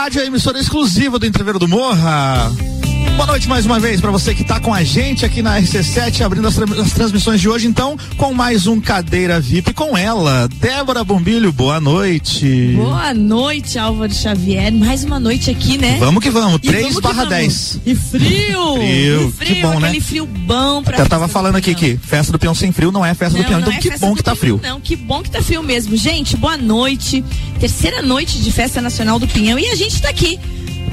Rádio, a emissora exclusiva do Entreveiro do Morra. Boa noite mais uma vez para você que está com a gente aqui na RC7, abrindo as, as, transmissões de hoje, então, com mais um Cadeira VIP com ela, Débora Bombilho. Boa noite. Boa noite, Álvaro Xavier. Mais uma noite aqui, né? Vamos que vamos, 3 barra 10. E frio. Frio. E frio, que bom, aquele né? frio bom pra Eu tava falando aqui que festa do peão sem frio não é festa não, do peão, então é que bom que tá frio. Não, que bom que tá frio mesmo. Gente, boa noite. Terceira noite de Festa Nacional do Pinhão e a gente tá aqui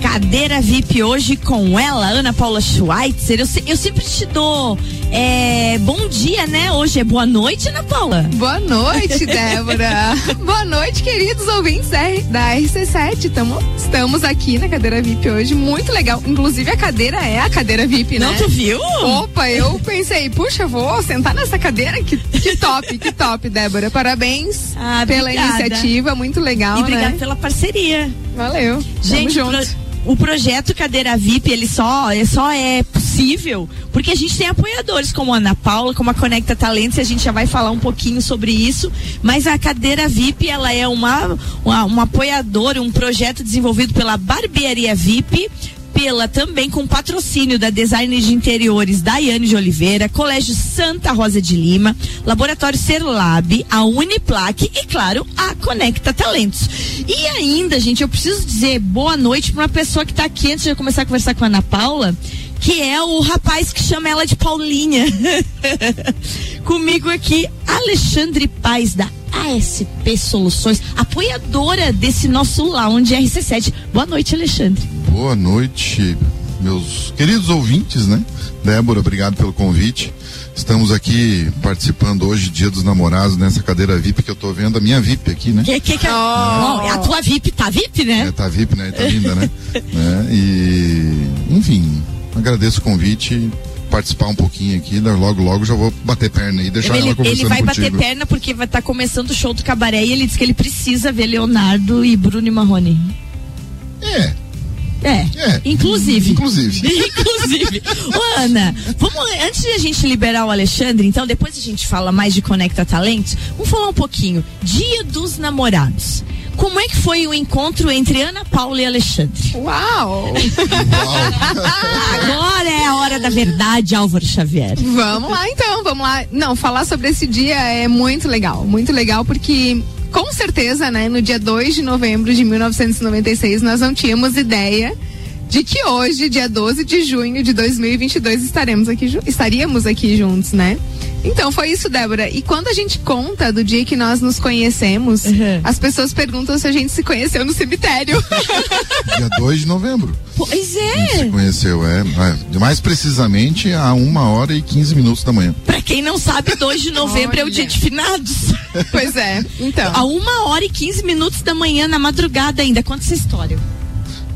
Cadeira VIP hoje com ela, Ana Paula Schweitzer. Eu, eu sempre te dou é, bom dia, né? Hoje é boa noite, Ana Paula. Boa noite, Débora. boa noite, queridos ouvintes da RC7. Tamo, estamos aqui na cadeira VIP hoje. Muito legal. Inclusive, a cadeira é a cadeira VIP, né? Não, tu viu? Opa, eu pensei, puxa, vou sentar nessa cadeira. Que, que top, que top, Débora. Parabéns ah, pela iniciativa. Muito legal. E obrigada né? pela parceria. Valeu. Gente, Tamo junto o projeto Cadeira VIP, ele só, é, só é possível porque a gente tem apoiadores como a Ana Paula, como a Conecta Talentos, e a gente já vai falar um pouquinho sobre isso. Mas a Cadeira VIP, ela é uma, uma, uma apoiadora, um projeto desenvolvido pela Barbearia VIP, pela também com patrocínio da Design de Interiores Daiane de Oliveira, Colégio Santa Rosa de Lima, Laboratório Serlab, a Uniplaque e, claro, a Conecta Talentos. E ainda, gente, eu preciso dizer boa noite para uma pessoa que está aqui antes de eu começar a conversar com a Ana Paula que é o rapaz que chama ela de Paulinha. Comigo aqui, Alexandre Paz, da ASP Soluções, apoiadora desse nosso lounge RC7. Boa noite, Alexandre. Boa noite, meus queridos ouvintes, né? Débora, obrigado pelo convite. Estamos aqui participando hoje, Dia dos Namorados, nessa cadeira VIP que eu tô vendo, a minha VIP aqui, né? Que, que, que, oh. Não, é a tua VIP, tá VIP, né? É, tá VIP, né? Tá linda, né? é, e, enfim, agradeço o convite participar um pouquinho aqui, logo logo já vou bater perna e deixar ele, ela conversando Ele vai contigo. bater perna porque vai estar tá começando o show do cabaré e ele disse que ele precisa ver Leonardo e Bruno e Marrone. É. É, é, inclusive. Inclusive. inclusive. Ô, Ana, vamos, antes de a gente liberar o Alexandre, então, depois a gente fala mais de Conecta Talentos, vamos falar um pouquinho. Dia dos Namorados. Como é que foi o encontro entre Ana Paula e Alexandre? Uau! Agora é a hora da verdade, Álvaro Xavier. Vamos lá então, vamos lá. Não, falar sobre esse dia é muito legal, muito legal porque com certeza, né, no dia 2 de novembro de 1996 nós não tínhamos ideia de que hoje, dia 12 de junho de 2022, estaremos aqui, estaríamos aqui juntos, né? Então, foi isso, Débora. E quando a gente conta do dia que nós nos conhecemos, uhum. as pessoas perguntam se a gente se conheceu no cemitério. dia 2 de novembro. Pois é. A gente se conheceu, é. Mais precisamente a uma hora e 15 minutos da manhã. Pra quem não sabe, 2 de novembro Olha. é o dia de finados. Pois é. Então. A uma hora e 15 minutos da manhã, na madrugada ainda. Conta essa história.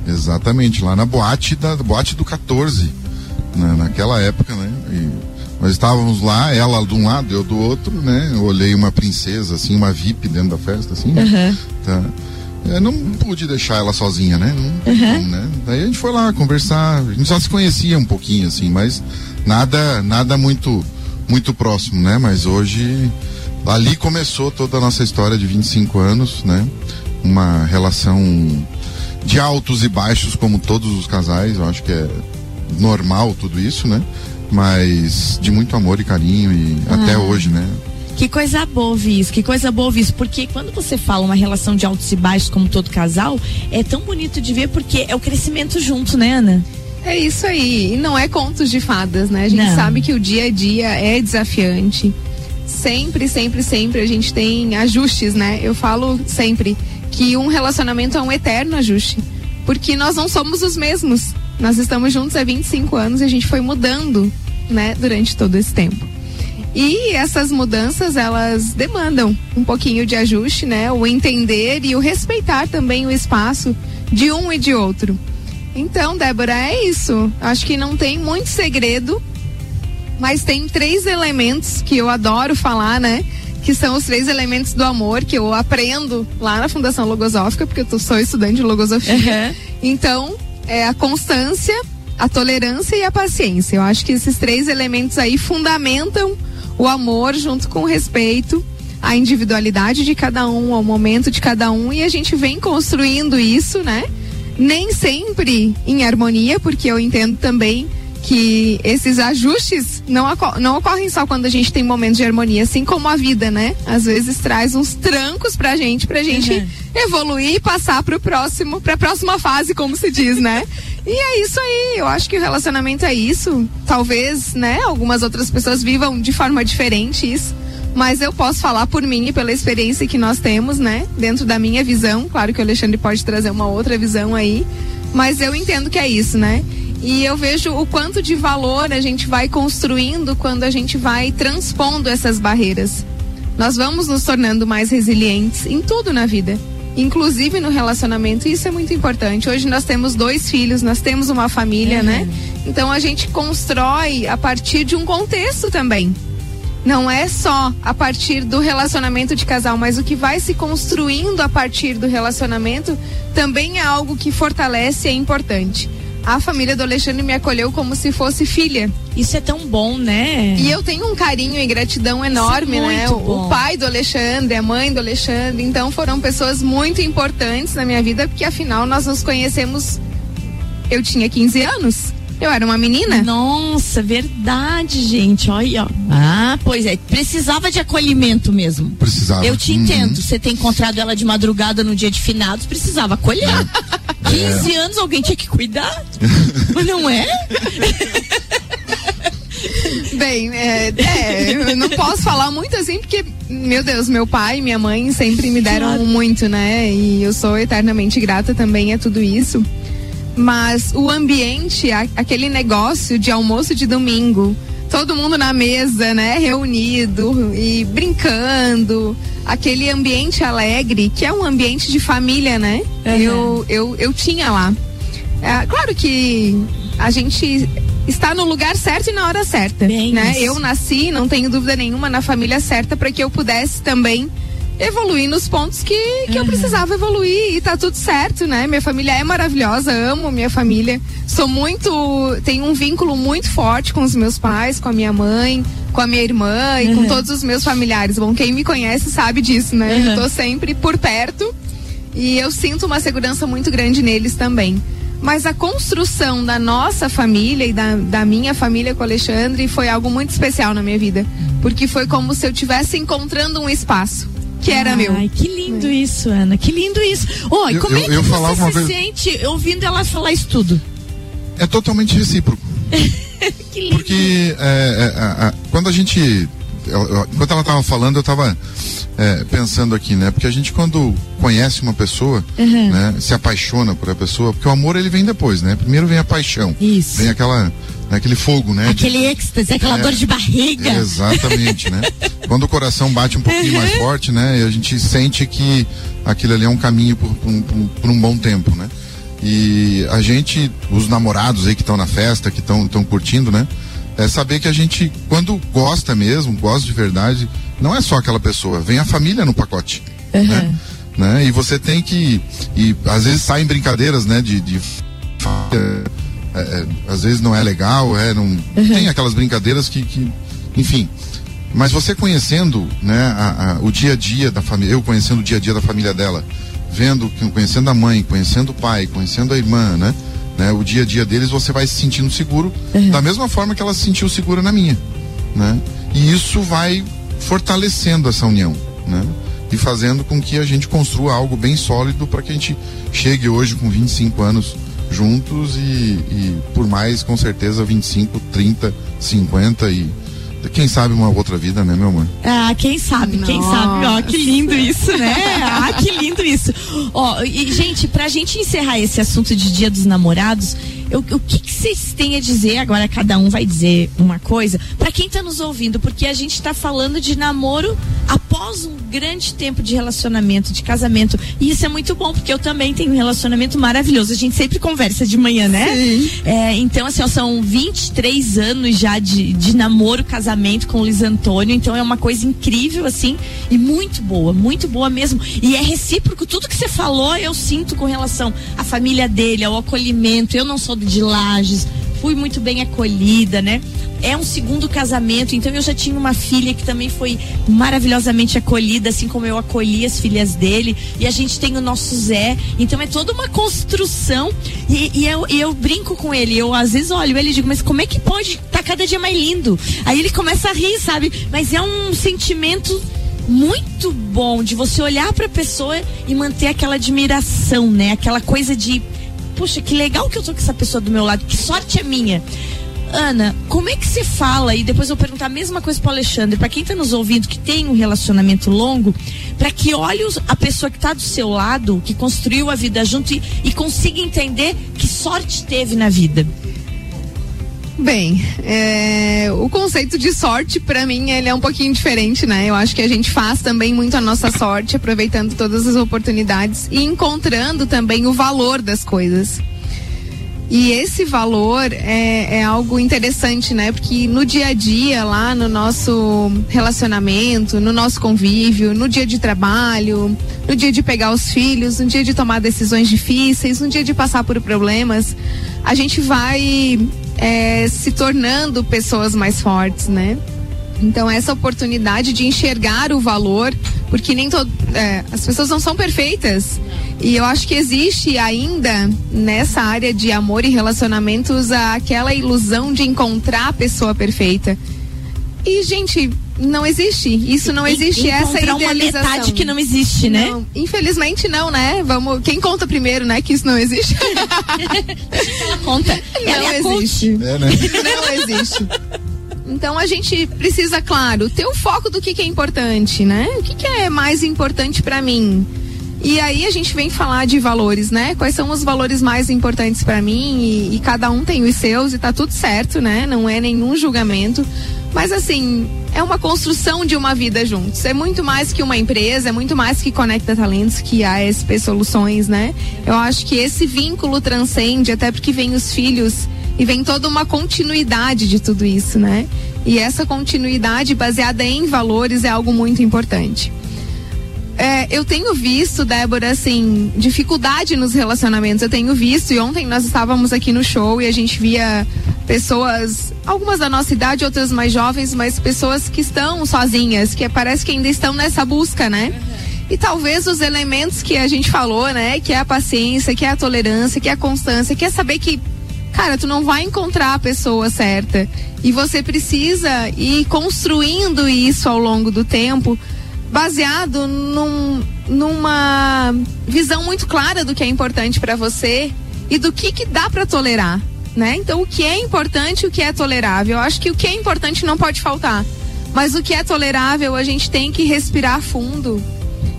Exatamente, lá na boate da boate do 14, né, naquela época, né? E nós estávamos lá, ela de um lado, eu do outro, né? Eu olhei uma princesa, assim, uma VIP dentro da festa, assim. Uhum. Tá. Eu não pude deixar ela sozinha, né? Não, uhum. né? Daí a gente foi lá conversar, a gente só se conhecia um pouquinho, assim, mas nada, nada muito, muito próximo, né? Mas hoje, ali começou toda a nossa história de 25 anos, né? Uma relação de altos e baixos, como todos os casais, eu acho que é normal tudo isso, né? Mas de muito amor e carinho e ah. até hoje, né? Que coisa boa ouvir isso, que coisa boa ouvir isso, porque quando você fala uma relação de altos e baixos como todo casal, é tão bonito de ver porque é o crescimento junto, né, Ana? É isso aí, e não é contos de fadas, né? A gente não. sabe que o dia a dia é desafiante. Sempre, sempre, sempre a gente tem ajustes, né? Eu falo sempre, que um relacionamento é um eterno ajuste. Porque nós não somos os mesmos. Nós estamos juntos há 25 anos e a gente foi mudando, né, durante todo esse tempo. E essas mudanças, elas demandam um pouquinho de ajuste, né? O entender e o respeitar também o espaço de um e de outro. Então, Débora, é isso. Acho que não tem muito segredo, mas tem três elementos que eu adoro falar, né? Que são os três elementos do amor que eu aprendo lá na Fundação Logosófica, porque eu sou estudante de logosofia. Uhum. Então, é a constância, a tolerância e a paciência. Eu acho que esses três elementos aí fundamentam o amor junto com o respeito, a individualidade de cada um, ao momento de cada um, e a gente vem construindo isso, né? Nem sempre em harmonia, porque eu entendo também que esses ajustes não, não ocorrem só quando a gente tem momentos de harmonia, assim como a vida, né? Às vezes traz uns trancos pra gente, pra gente uhum. evoluir e passar pro próximo, pra próxima fase, como se diz, né? E é isso aí, eu acho que o relacionamento é isso. Talvez, né, algumas outras pessoas vivam de forma diferente isso. Mas eu posso falar por mim e pela experiência que nós temos, né? Dentro da minha visão. Claro que o Alexandre pode trazer uma outra visão aí. Mas eu entendo que é isso, né? E eu vejo o quanto de valor a gente vai construindo quando a gente vai transpondo essas barreiras. Nós vamos nos tornando mais resilientes em tudo na vida, inclusive no relacionamento. Isso é muito importante. Hoje nós temos dois filhos, nós temos uma família, né? uhum. né? Então a gente constrói a partir de um contexto também. Não é só a partir do relacionamento de casal, mas o que vai se construindo a partir do relacionamento também é algo que fortalece e é importante a família do Alexandre me acolheu como se fosse filha. Isso é tão bom, né? E eu tenho um carinho e gratidão enorme, é né? O, o, pai do Alexandre, a mãe do Alexandre, então foram pessoas muito importantes na minha vida, porque afinal nós nos conhecemos. Eu tinha 15 anos. Eu era uma menina? Nossa, verdade, gente. Olha. Ah, pois é. Precisava de acolhimento mesmo. Precisava. Eu te entendo. Uhum. Você ter encontrado ela de madrugada no dia de finados, precisava acolher. É. 15 é. anos alguém tinha que cuidar. Mas não é? Bem, é, é, eu não posso falar muito assim, porque, meu Deus, meu pai e minha mãe sempre me deram claro. muito, né? E eu sou eternamente grata também a tudo isso mas o ambiente, aquele negócio de almoço de domingo, todo mundo na mesa, né, reunido e brincando, aquele ambiente alegre, que é um ambiente de família, né? Uhum. Eu, eu, eu tinha lá. É, claro que a gente está no lugar certo e na hora certa, Bem né? Isso. Eu nasci, não tenho dúvida nenhuma, na família certa para que eu pudesse também evoluir nos pontos que, que uhum. eu precisava evoluir e tá tudo certo, né? Minha família é maravilhosa, amo minha família. Sou muito. Tenho um vínculo muito forte com os meus pais, com a minha mãe, com a minha irmã e uhum. com todos os meus familiares. Bom, quem me conhece sabe disso, né? Uhum. Eu tô sempre por perto e eu sinto uma segurança muito grande neles também. Mas a construção da nossa família e da, da minha família com o Alexandre foi algo muito especial na minha vida. Porque foi como se eu estivesse encontrando um espaço que era Ai, meu. Ai, que lindo é. isso, Ana. Que lindo isso. Oi, como eu, é que eu você se vez... sente ouvindo ela falar isso tudo? É totalmente recíproco. que lindo. Porque é, é, é, quando a gente. Enquanto ela estava falando, eu estava é, pensando aqui, né? Porque a gente quando conhece uma pessoa, uhum. né, se apaixona por a pessoa, porque o amor ele vem depois, né? Primeiro vem a paixão. Isso. Vem aquela né, aquele fogo, né? Aquele de, êxtase, aquela é, dor de barriga. Exatamente, né? Quando o coração bate um pouquinho uhum. mais forte, né? E a gente sente que aquilo ali é um caminho por, por, por, por um bom tempo, né? E a gente, os namorados aí que estão na festa, que estão curtindo, né? É saber que a gente, quando gosta mesmo, gosta de verdade, não é só aquela pessoa, vem a família no pacote. Uhum. Né? né? E você tem que. E às vezes saem brincadeiras, né? De, de é, é, às vezes não é legal, é, não, uhum. tem aquelas brincadeiras que, que, enfim. Mas você conhecendo né, a, a, o dia a dia da família, eu conhecendo o dia a dia da família dela, vendo, conhecendo a mãe, conhecendo o pai, conhecendo a irmã, né? Né o dia a dia deles, você vai se sentindo seguro, uhum. da mesma forma que ela se sentiu segura na minha. Né? E isso vai fortalecendo essa união. Né? E fazendo com que a gente construa algo bem sólido para que a gente chegue hoje com 25 anos juntos e, e por mais, com certeza, 25, 30, 50 e quem sabe uma outra vida, né, meu amor? Ah, quem sabe, Nossa. quem sabe. Ó, que lindo isso, né? ah, que lindo isso. Ó, e, gente, pra gente encerrar esse assunto de Dia dos Namorados, eu, o que, que vocês têm a dizer? Agora cada um vai dizer uma coisa. Para quem está nos ouvindo, porque a gente está falando de namoro após um grande tempo de relacionamento, de casamento. E isso é muito bom, porque eu também tenho um relacionamento maravilhoso. A gente sempre conversa de manhã, né? Sim. É, então, assim, ó, são 23 anos já de, de namoro, casamento com o Luiz Antônio. Então é uma coisa incrível, assim, e muito boa, muito boa mesmo. E é recíproco. Tudo que você falou, eu sinto com relação à família dele, ao acolhimento. Eu não sou de Lages, fui muito bem acolhida, né? é um segundo casamento. Então eu já tinha uma filha que também foi maravilhosamente acolhida, assim como eu acolhi as filhas dele. E a gente tem o nosso Zé. Então é toda uma construção. E, e eu, e eu brinco com ele. Eu às vezes olho ele e digo, mas como é que pode? Tá cada dia mais lindo. Aí ele começa a rir, sabe? Mas é um sentimento muito bom de você olhar para a pessoa e manter aquela admiração, né? Aquela coisa de, puxa, que legal que eu tô com essa pessoa do meu lado, que sorte é minha. Ana, como é que se fala? E depois eu vou perguntar a mesma coisa para Alexandre, para quem está nos ouvindo que tem um relacionamento longo, para que olhe a pessoa que está do seu lado, que construiu a vida junto e, e consiga entender que sorte teve na vida. Bem, é, o conceito de sorte, para mim, ele é um pouquinho diferente, né? Eu acho que a gente faz também muito a nossa sorte, aproveitando todas as oportunidades e encontrando também o valor das coisas. E esse valor é, é, algo interessante, né? Porque no dia a dia, lá no nosso relacionamento, no nosso convívio, no dia de trabalho, no dia de pegar os filhos, no dia de tomar decisões difíceis, no dia de passar por problemas, a gente vai é, se tornando pessoas mais fortes, né? Então essa oportunidade de enxergar o valor, porque nem todo, é, as pessoas não são perfeitas e eu acho que existe ainda nessa área de amor e relacionamentos aquela ilusão de encontrar a pessoa perfeita. E gente, não existe. Isso não existe. essa idealização. uma metade que não existe, né? Não, infelizmente não, né? Vamos. Quem conta primeiro, né? Que isso não existe. ela conta. Não ela existe. É, né? Não existe. Então a gente precisa, claro, ter o foco do que, que é importante, né? O que, que é mais importante para mim? E aí a gente vem falar de valores, né? Quais são os valores mais importantes para mim? E, e, cada um tem os seus e tá tudo certo, né? Não é nenhum julgamento. Mas assim, é uma construção de uma vida juntos. É muito mais que uma empresa, é muito mais que Conecta Talentos, que a SP Soluções, né? Eu acho que esse vínculo transcende, até porque vem os filhos e vem toda uma continuidade de tudo isso, né? E essa continuidade baseada em valores é algo muito importante. É, eu tenho visto, Débora, assim, dificuldade nos relacionamentos. Eu tenho visto, e ontem nós estávamos aqui no show e a gente via pessoas, algumas da nossa idade, outras mais jovens, mas pessoas que estão sozinhas, que parece que ainda estão nessa busca, né? E talvez os elementos que a gente falou, né? Que é a paciência, que é a tolerância, que é a constância, que é saber que cara, tu não vai encontrar a pessoa certa. E você precisa ir construindo isso ao longo do tempo, baseado num, numa visão muito clara do que é importante para você e do que, que dá para tolerar. Né? Então, o que é importante e o que é tolerável. Eu acho que o que é importante não pode faltar. Mas o que é tolerável, a gente tem que respirar fundo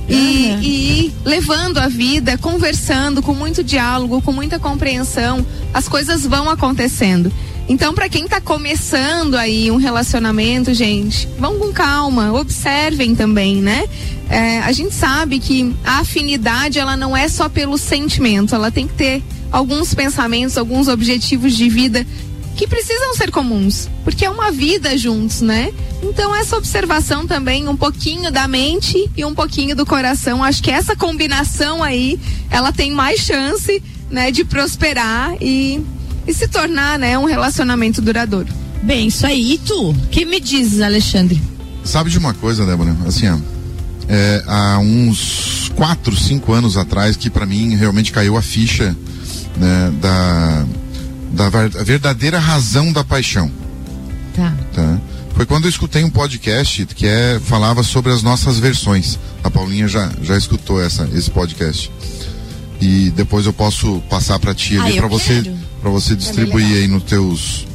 e, e ir levando a vida, conversando, com muito diálogo, com muita compreensão, as coisas vão acontecendo. Então, para quem está começando aí um relacionamento, gente, vão com calma, observem também, né? É, a gente sabe que a afinidade ela não é só pelo sentimento, ela tem que ter alguns pensamentos, alguns objetivos de vida que precisam ser comuns, porque é uma vida juntos, né? Então essa observação também, um pouquinho da mente e um pouquinho do coração, acho que essa combinação aí, ela tem mais chance, né, de prosperar e, e se tornar, né, um relacionamento duradouro. Bem, isso aí. E tu? que me dizes, Alexandre? Sabe de uma coisa, Débora? Assim, é, há uns quatro, cinco anos atrás que para mim realmente caiu a ficha né, da da verdadeira razão da paixão. Tá. tá. Foi quando eu escutei um podcast que é, falava sobre as nossas versões. A Paulinha já, já escutou essa, esse podcast. E depois eu posso passar para ti ali ah, para você para você distribuir aí nos teus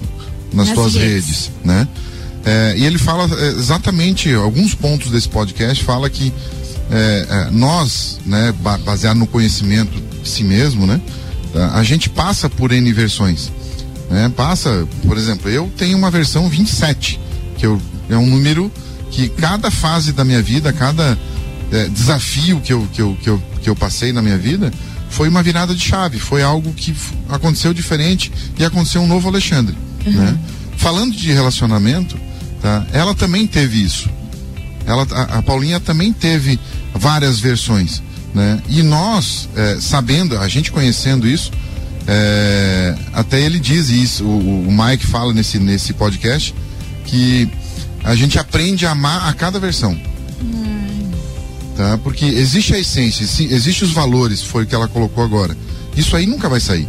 nas, nas tuas redes, redes né? É, e ele fala é, exatamente alguns pontos desse podcast fala que é, é nós, né, baseado no conhecimento de si mesmo, né, a gente passa por N versões. Né? Passa, por exemplo, eu tenho uma versão 27, que eu, é um número que cada fase da minha vida, cada é, desafio que eu, que, eu, que, eu, que eu passei na minha vida, foi uma virada de chave, foi algo que aconteceu diferente e aconteceu um novo Alexandre. Uhum. Né? Falando de relacionamento, tá? ela também teve isso. Ela, a, a Paulinha também teve várias versões. Né? E nós, é, sabendo, a gente conhecendo isso, É, até ele diz isso, o, o Mike fala nesse, nesse podcast, que a gente aprende a amar a cada versão. Hum. Tá? Porque existe a essência, existe os valores, foi o que ela colocou agora. Isso aí nunca vai sair,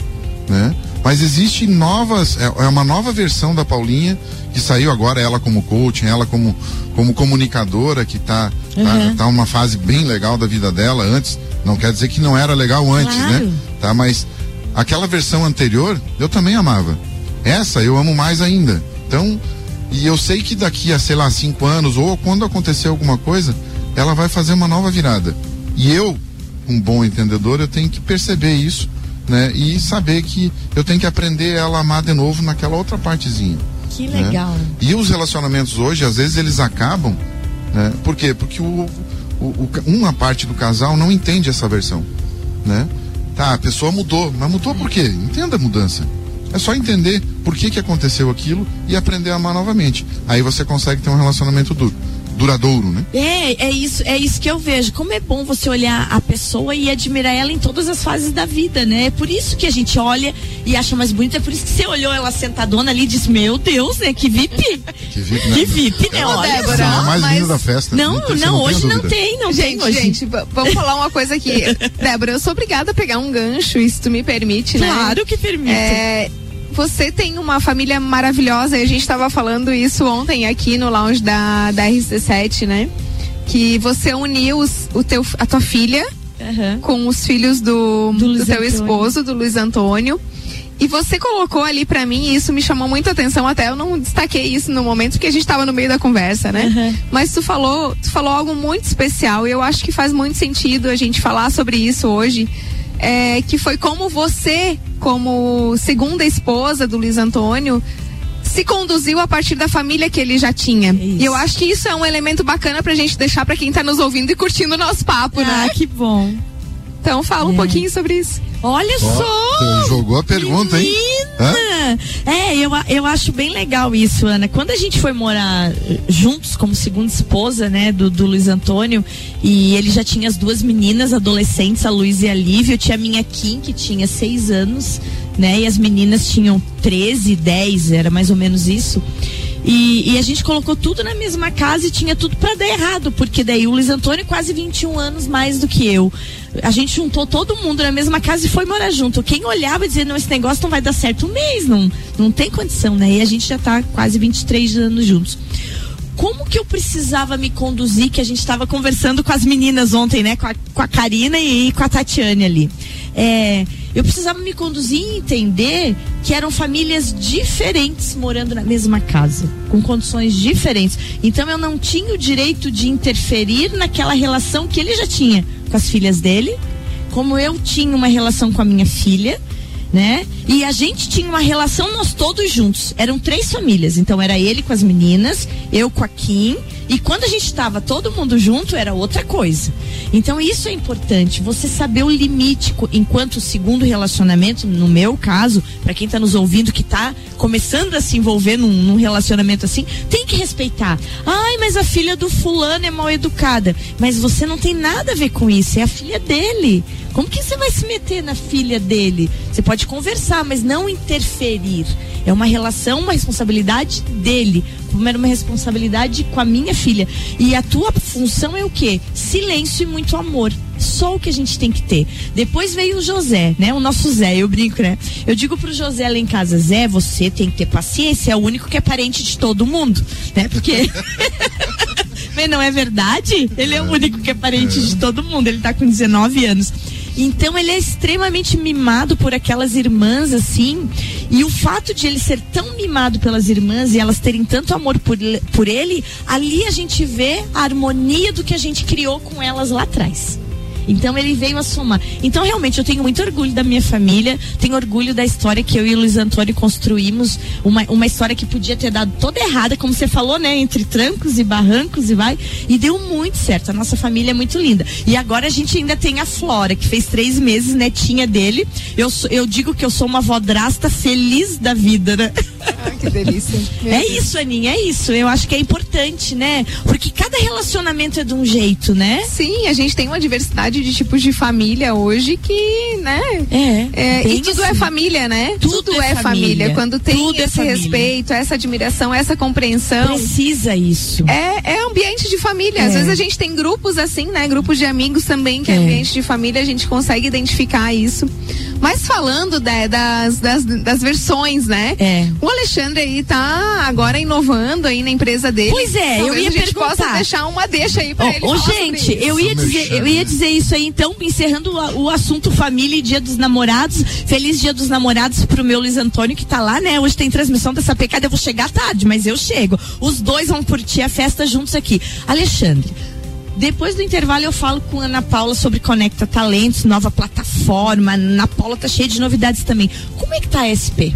né? Mas existe novas, é, é uma nova versão da Paulinha que saiu agora, ela como coach, ela como, como comunicadora, que está tá, uhum. tá, tá uma fase bem legal da vida dela. Antes, não quer dizer que não era legal antes, né? claro. né? Tá, mas aquela versão anterior eu também amava. Essa eu amo mais ainda. Então, e eu sei que daqui a, sei lá, cinco anos, ou quando acontecer alguma coisa, ela vai fazer uma nova virada. E eu, um bom entendedor, eu tenho que perceber isso, né? E saber que eu tenho que aprender ela a amar de novo naquela outra partezinha. Que né? legal. Né? E os relacionamentos hoje, às vezes, eles acabam, né? Por quê? Porque o, o, o, uma parte do casal não entende essa versão, né? Tá, a pessoa mudou, mas mudou por quê? Entenda a mudança. É só entender por que, que aconteceu aquilo e aprender a amar novamente. Aí você consegue ter um relacionamento duro duradouro, né? É, é isso, é isso que eu vejo. Como é bom você olhar a pessoa e admirar ela em todas as fases da vida, né? É por isso que a gente olha e acha mais bonita. É por isso que você olhou ela sentadona ali e disse: Meu Deus, né? Que VIP! que VIP, né? Que VIP, né? Olha, Débora, a mais linda da festa. Não, não, não hoje não tem, não gente, tem hoje. Gente, vamos falar uma coisa aqui. Débora, eu sou obrigada a pegar um gancho, se tu me permite, né? Claro que permite. É, você tem uma família maravilhosa e a gente estava falando isso ontem aqui no lounge da, da RC7, né? Que você uniu os, o teu, a tua filha uhum. com os filhos do, do, do teu esposo, do Luiz Antônio. E você colocou ali para mim, e isso me chamou muita atenção, até eu não destaquei isso no momento, porque a gente estava no meio da conversa, né? Uhum. Mas tu falou, tu falou algo muito especial e eu acho que faz muito sentido a gente falar sobre isso hoje é, que foi como você, como segunda esposa do Luiz Antônio, se conduziu a partir da família que ele já tinha. Isso. E eu acho que isso é um elemento bacana pra gente deixar para quem tá nos ouvindo e curtindo o nosso papo, ah, né? Ah, que bom. Então fala é. um pouquinho sobre isso. Olha oh, só! Jogou a pergunta, menina. hein? É, eu, eu acho bem legal isso, Ana. Quando a gente foi morar eh, juntos como segunda esposa, né, do, do Luiz Antônio, e ele já tinha as duas meninas adolescentes, a Luiz e a Lívia, eu tinha a minha Kim, que tinha seis anos, né, e as meninas tinham 13, 10, era mais ou menos isso. E, e, a gente colocou tudo na mesma casa e tinha tudo para dar errado, porque daí o Luiz Antônio quase 21 anos mais do que eu. A gente juntou todo mundo na mesma casa e foi morar junto. Quem olhava e dizia, não, esse negócio não vai dar certo um mês, não, não tem condição, né? E a gente já tá quase 23 anos juntos como que eu precisava me conduzir, que a gente estava conversando com as meninas ontem, né? Com a, com a Karina e com a Tatiane ali. É, eu precisava me conduzir e entender que eram famílias diferentes morando na mesma casa, com condições diferentes. Então eu não tinha o direito de interferir naquela relação que ele já tinha com as filhas dele, como eu tinha uma relação com a minha filha né? E a gente tinha uma relação nós todos juntos. Eram três famílias, então era ele com as meninas, eu com a Kim, e quando a gente estava todo mundo junto era outra coisa. Então isso é importante, você saber o limite enquanto segundo relacionamento, no meu caso, para quem está nos ouvindo que está começando a se envolver num, num, relacionamento assim, tem que respeitar. Ai, mas a filha do fulano é mal educada, mas você não tem nada a ver com isso, é a filha dele. Como que você vai se meter na filha dele? Você pode conversar, mas não interferir. É uma relação, uma responsabilidade dele, como era uma responsabilidade com a minha filha. E a tua função é o quê? Silêncio muito amor. Só o que a gente tem que ter. Depois veio o José, né? O nosso Zé, eu brinco, né? Eu digo pro José lá em casa, Zé, você tem que ter paciência, é o único que é parente de todo mundo, né? Porque. Mas não é verdade? Ele é o único que é parente de todo mundo. Ele tá com 19 anos. Então ele é extremamente mimado por aquelas irmãs assim. E o fato de ele ser tão mimado pelas irmãs e elas terem tanto amor por, por ele, ali a gente vê a harmonia do que a gente criou com elas lá atrás. Então ele veio a somar. Então realmente eu tenho muito orgulho da minha família, tenho orgulho da história que eu e o Luiz Antônio construímos, uma, uma história que podia ter dado toda errada, como você falou, né, entre trancos e barrancos e vai, e deu muito certo. A nossa família é muito linda. E agora a gente ainda tem a Flora, que fez três meses, netinha dele. Eu, eu digo que eu sou uma vodrasta feliz da vida, né? Ah, que delícia. É isso, Aninha, é isso. Eu acho que é importante, né? Porque cada relacionamento é de um jeito, né? Sim, a gente tem uma diversidade de tipos de família hoje que, né? É. é e tudo é assim. é família, né? Tudo, tudo é, é família. família. Quando tem tudo é esse é respeito, essa admiração, essa compreensão. Precisa isso. É, é ambiente de família. Às é. vezes a gente tem grupos assim, né? Grupos de amigos também, que é ambiente de família, a gente consegue identificar isso. Mas falando das, das, das, versões, né? É. O Alexandre aí tá agora inovando aí na empresa dele. Pois é, Talvez eu ia a gente perguntar. possa deixar uma deixa aí pra oh, ele. Ô, gente, eu ia, dizer, eu ia dizer isso aí, então, encerrando o, o, assunto família e dia dos namorados. Feliz dia dos namorados pro meu Luiz Antônio, que tá lá, né? Hoje tem transmissão dessa pecada, eu vou chegar tarde, mas eu chego. Os dois vão curtir a festa juntos aqui. Alexandre. Depois do intervalo eu falo com a Ana Paula sobre Conecta Talentos, nova plataforma. Ana Paula tá cheia de novidades também. Como é que tá a SP?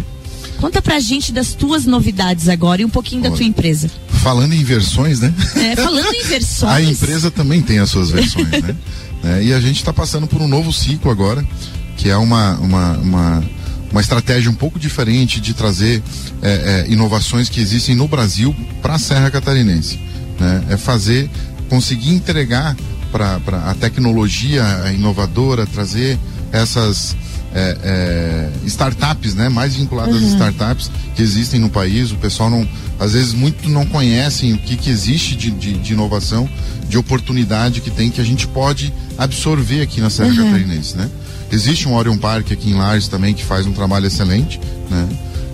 Conta pra gente das tuas novidades agora e um pouquinho da tua empresa. Falando em versões, né? É, falando em versões. a empresa também tem as suas versões, né? É, e a gente está passando por um novo ciclo agora, que é uma, uma, uma, uma estratégia um pouco diferente de trazer é, é, inovações que existem no Brasil para a Serra Catarinense. Né? É fazer conseguir entregar para a tecnologia inovadora, trazer essas é, é, startups, né, mais vinculadas uhum. às startups que existem no país. O pessoal não, às vezes muito não conhecem o que, que existe de, de, de inovação, de oportunidade que tem que a gente pode absorver aqui na Serra uhum. Catarinense, né? Existe um Orion Park aqui em Lares também que faz um trabalho excelente, né?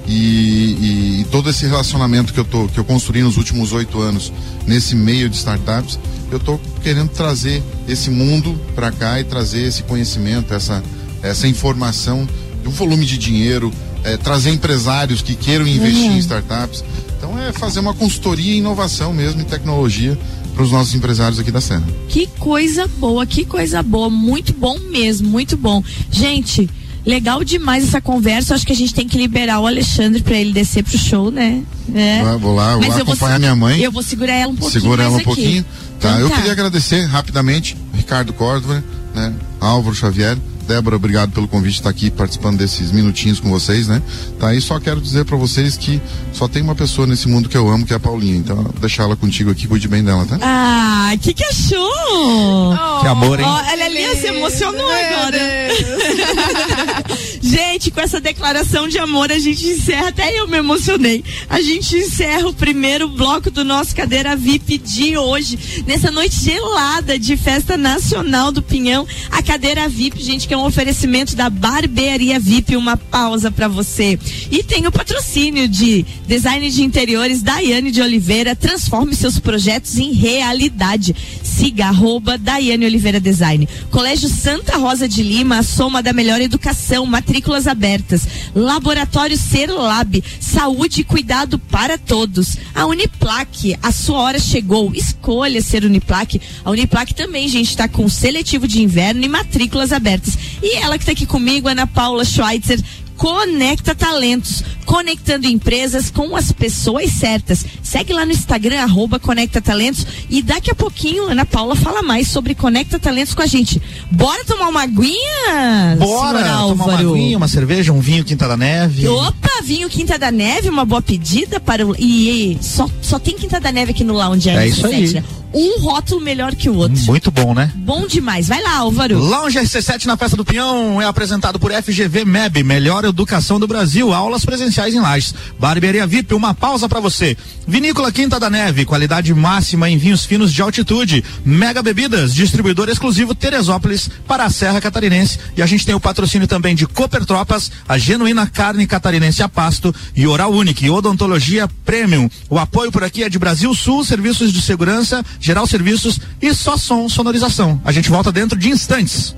E, e, e, todo esse relacionamento que eu, tô, que eu construí nos últimos oito anos nesse meio de startups, eu estou querendo trazer esse mundo para cá e trazer esse conhecimento, essa, essa informação, um volume de dinheiro, é, trazer empresários que queiram investir uhum. em startups. Então é fazer uma consultoria em inovação mesmo, em tecnologia para os nossos empresários aqui da Serra. Que coisa boa, que coisa boa, muito bom mesmo, muito bom. Gente, Legal demais essa conversa. Acho que a gente tem que liberar o Alexandre para ele descer pro show, né? É. Vou lá, vou Mas lá acompanhar vou, minha mãe. Eu vou segurar ela um pouquinho. Segura ela um aqui. pouquinho. Tá, então, eu tá. queria agradecer rapidamente Ricardo Córdoba, né? Álvaro Xavier, Débora, obrigado pelo convite de estar aqui participando desses minutinhos com vocês, né? Tá, e só quero dizer para vocês que só tem uma pessoa nesse mundo que eu amo, que é a Paulinha. Então, deixar ela contigo aqui, cuide bem dela, tá? Ah, que que achou? Oh, que amor, hein? Oh, ela ali se emocionou agora. gente, com essa declaração de amor, a gente encerra, até eu me emocionei. A gente encerra o primeiro bloco do nosso Cadeira VIP de hoje, nessa noite gelada de festa nacional do Pinhão. A Cadeira VIP, gente, que é um oferecimento da Barbearia VIP, uma pausa para você. E tem o patrocínio de design de interiores Daiane de Oliveira, transforme seus projetos em realidade. Siga arroba Daiane Oliveira Design. Colégio Santa Rosa de Lima, a soma da melhor educação, matrículas abertas. Laboratório Ser Lab, saúde e cuidado para todos. A Uniplaque, a sua hora chegou. Escolha ser Uniplaque. A Uniplaque também, gente, está com seletivo de inverno e matrículas abertas. E ela que está aqui comigo, Ana Paula Schweitzer, Conecta Talentos, conectando empresas com as pessoas certas. Segue lá no Instagram, arroba Conecta Talentos. E daqui a pouquinho, Ana Paula fala mais sobre Conecta Talentos com a gente. Bora tomar uma aguinha? Bora tomar uma aguinha, uma cerveja, um vinho Quinta da Neve. Opa, vinho Quinta da Neve, uma boa pedida para o. E, e só, só tem Quinta da Neve aqui no Lounge. É isso aí. Né? um rótulo melhor que o outro. Muito bom, né? Bom demais. Vai lá, Álvaro. Lounge RC7 na Festa do Pinhão é apresentado por FGV MEB, Melhor Educação do Brasil, aulas presenciais em. Barbearia VIP, uma pausa para você. Vinícola Quinta da Neve, qualidade máxima em vinhos finos de altitude. Mega Bebidas, distribuidor exclusivo Teresópolis para a Serra Catarinense. E a gente tem o patrocínio também de Cooper Tropas, a genuína carne catarinense a pasto e Oral Unique, Odontologia Premium. O apoio por aqui é de Brasil Sul, Serviços de Segurança Geral Serviços e só som, sonorização. A gente volta dentro de instantes.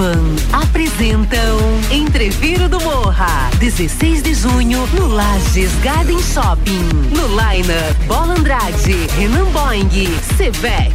Uniavan apresentam Entreviro do Morra, 16 de junho no Lages Garden Shopping. No Liner, Bola Andrade, Renan Boing, Sevec,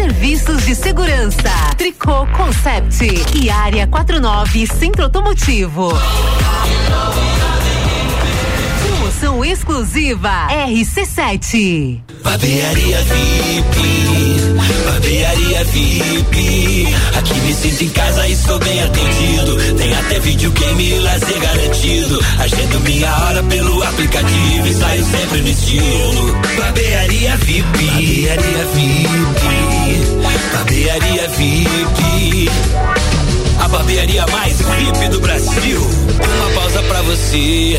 Serviços de Segurança, Tricô Concept e Área 49 Centro Automotivo. Promoção exclusiva RC7. Barbearia VIP, barbearia VIP. Aqui me sinto em casa e sou bem atendido. Tem até videogame e lazer garantido. Agendo minha hora pelo aplicativo e saio sempre no estilo. Barbearia VIP, barbearia VIP, barbearia VIP. A barbearia mais VIP do Brasil. Uma pausa pra você.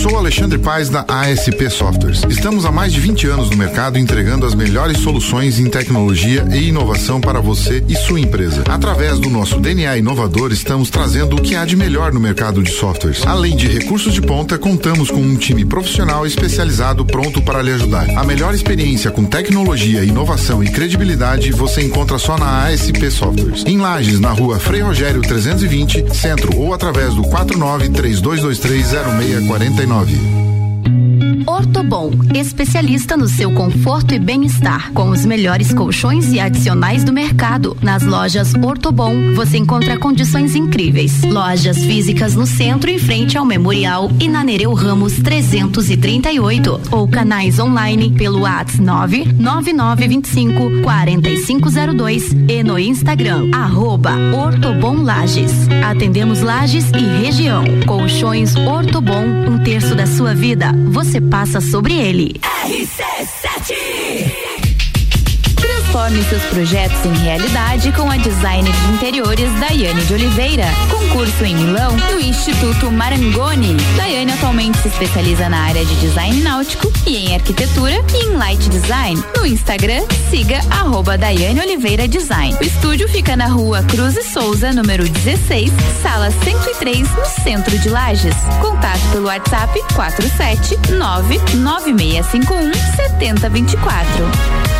Sou Alexandre Paes da ASP Softwares. Estamos há mais de 20 anos no mercado entregando as melhores soluções em tecnologia e inovação para você e sua empresa. Através do nosso DNA inovador, estamos trazendo o que há de melhor no mercado de softwares. Além de recursos de ponta, contamos com um time profissional especializado pronto para lhe ajudar. A melhor experiência com tecnologia, inovação e credibilidade você encontra só na ASP Softwares. Em Lages, na rua Frei Rogério 320, centro ou através do 49 3223 0649. 49. Ortobon, especialista no seu conforto e bem-estar, com os melhores colchões e adicionais do mercado. Nas lojas Ortobon, você encontra condições incríveis. Lojas físicas no centro, em frente ao Memorial e na Nereu Ramos 338. Ou canais online pelo WhatsApp 99925 4502 e no Instagram, arroba Lages. Atendemos Lages e região. Colchões Ortobon, um terço da sua vida. Você passa sobre ele. Transforme seus projetos em realidade com a designer de interiores Daiane de Oliveira. Concurso em Milão no Instituto Marangoni. Daiane atualmente se especializa na área de design náutico e em arquitetura e em light design. No Instagram, siga arroba Daiane Oliveira Design. O estúdio fica na rua Cruz e Souza, número 16, sala 103, no centro de Lages. Contato pelo WhatsApp 4799651 7024.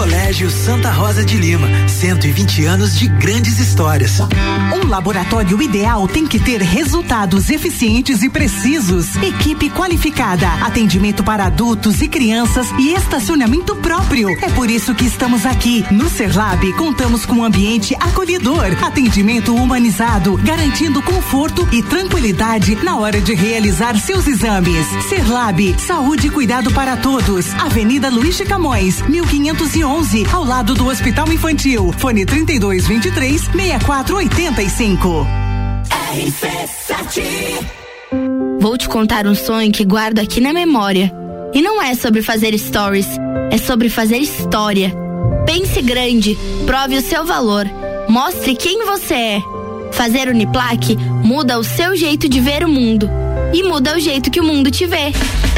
Colégio Santa Rosa de Lima, 120 anos de grandes histórias. Um laboratório ideal tem que ter resultados eficientes e precisos, equipe qualificada, atendimento para adultos e crianças e estacionamento próprio. É por isso que estamos aqui. No Serlab, contamos com um ambiente acolhedor, atendimento humanizado, garantindo conforto e tranquilidade na hora de realizar seus exames. Serlab, saúde e cuidado para todos. Avenida Luiz de Camões, 1511, ao lado do Hospital Infantil. Fone 3223 6485. Vou te contar um sonho que guardo aqui na memória. E não é sobre fazer stories, é sobre fazer história. Pense grande, prove o seu valor, mostre quem você é. Fazer Uniplaque muda o seu jeito de ver o mundo e muda o jeito que o mundo te vê.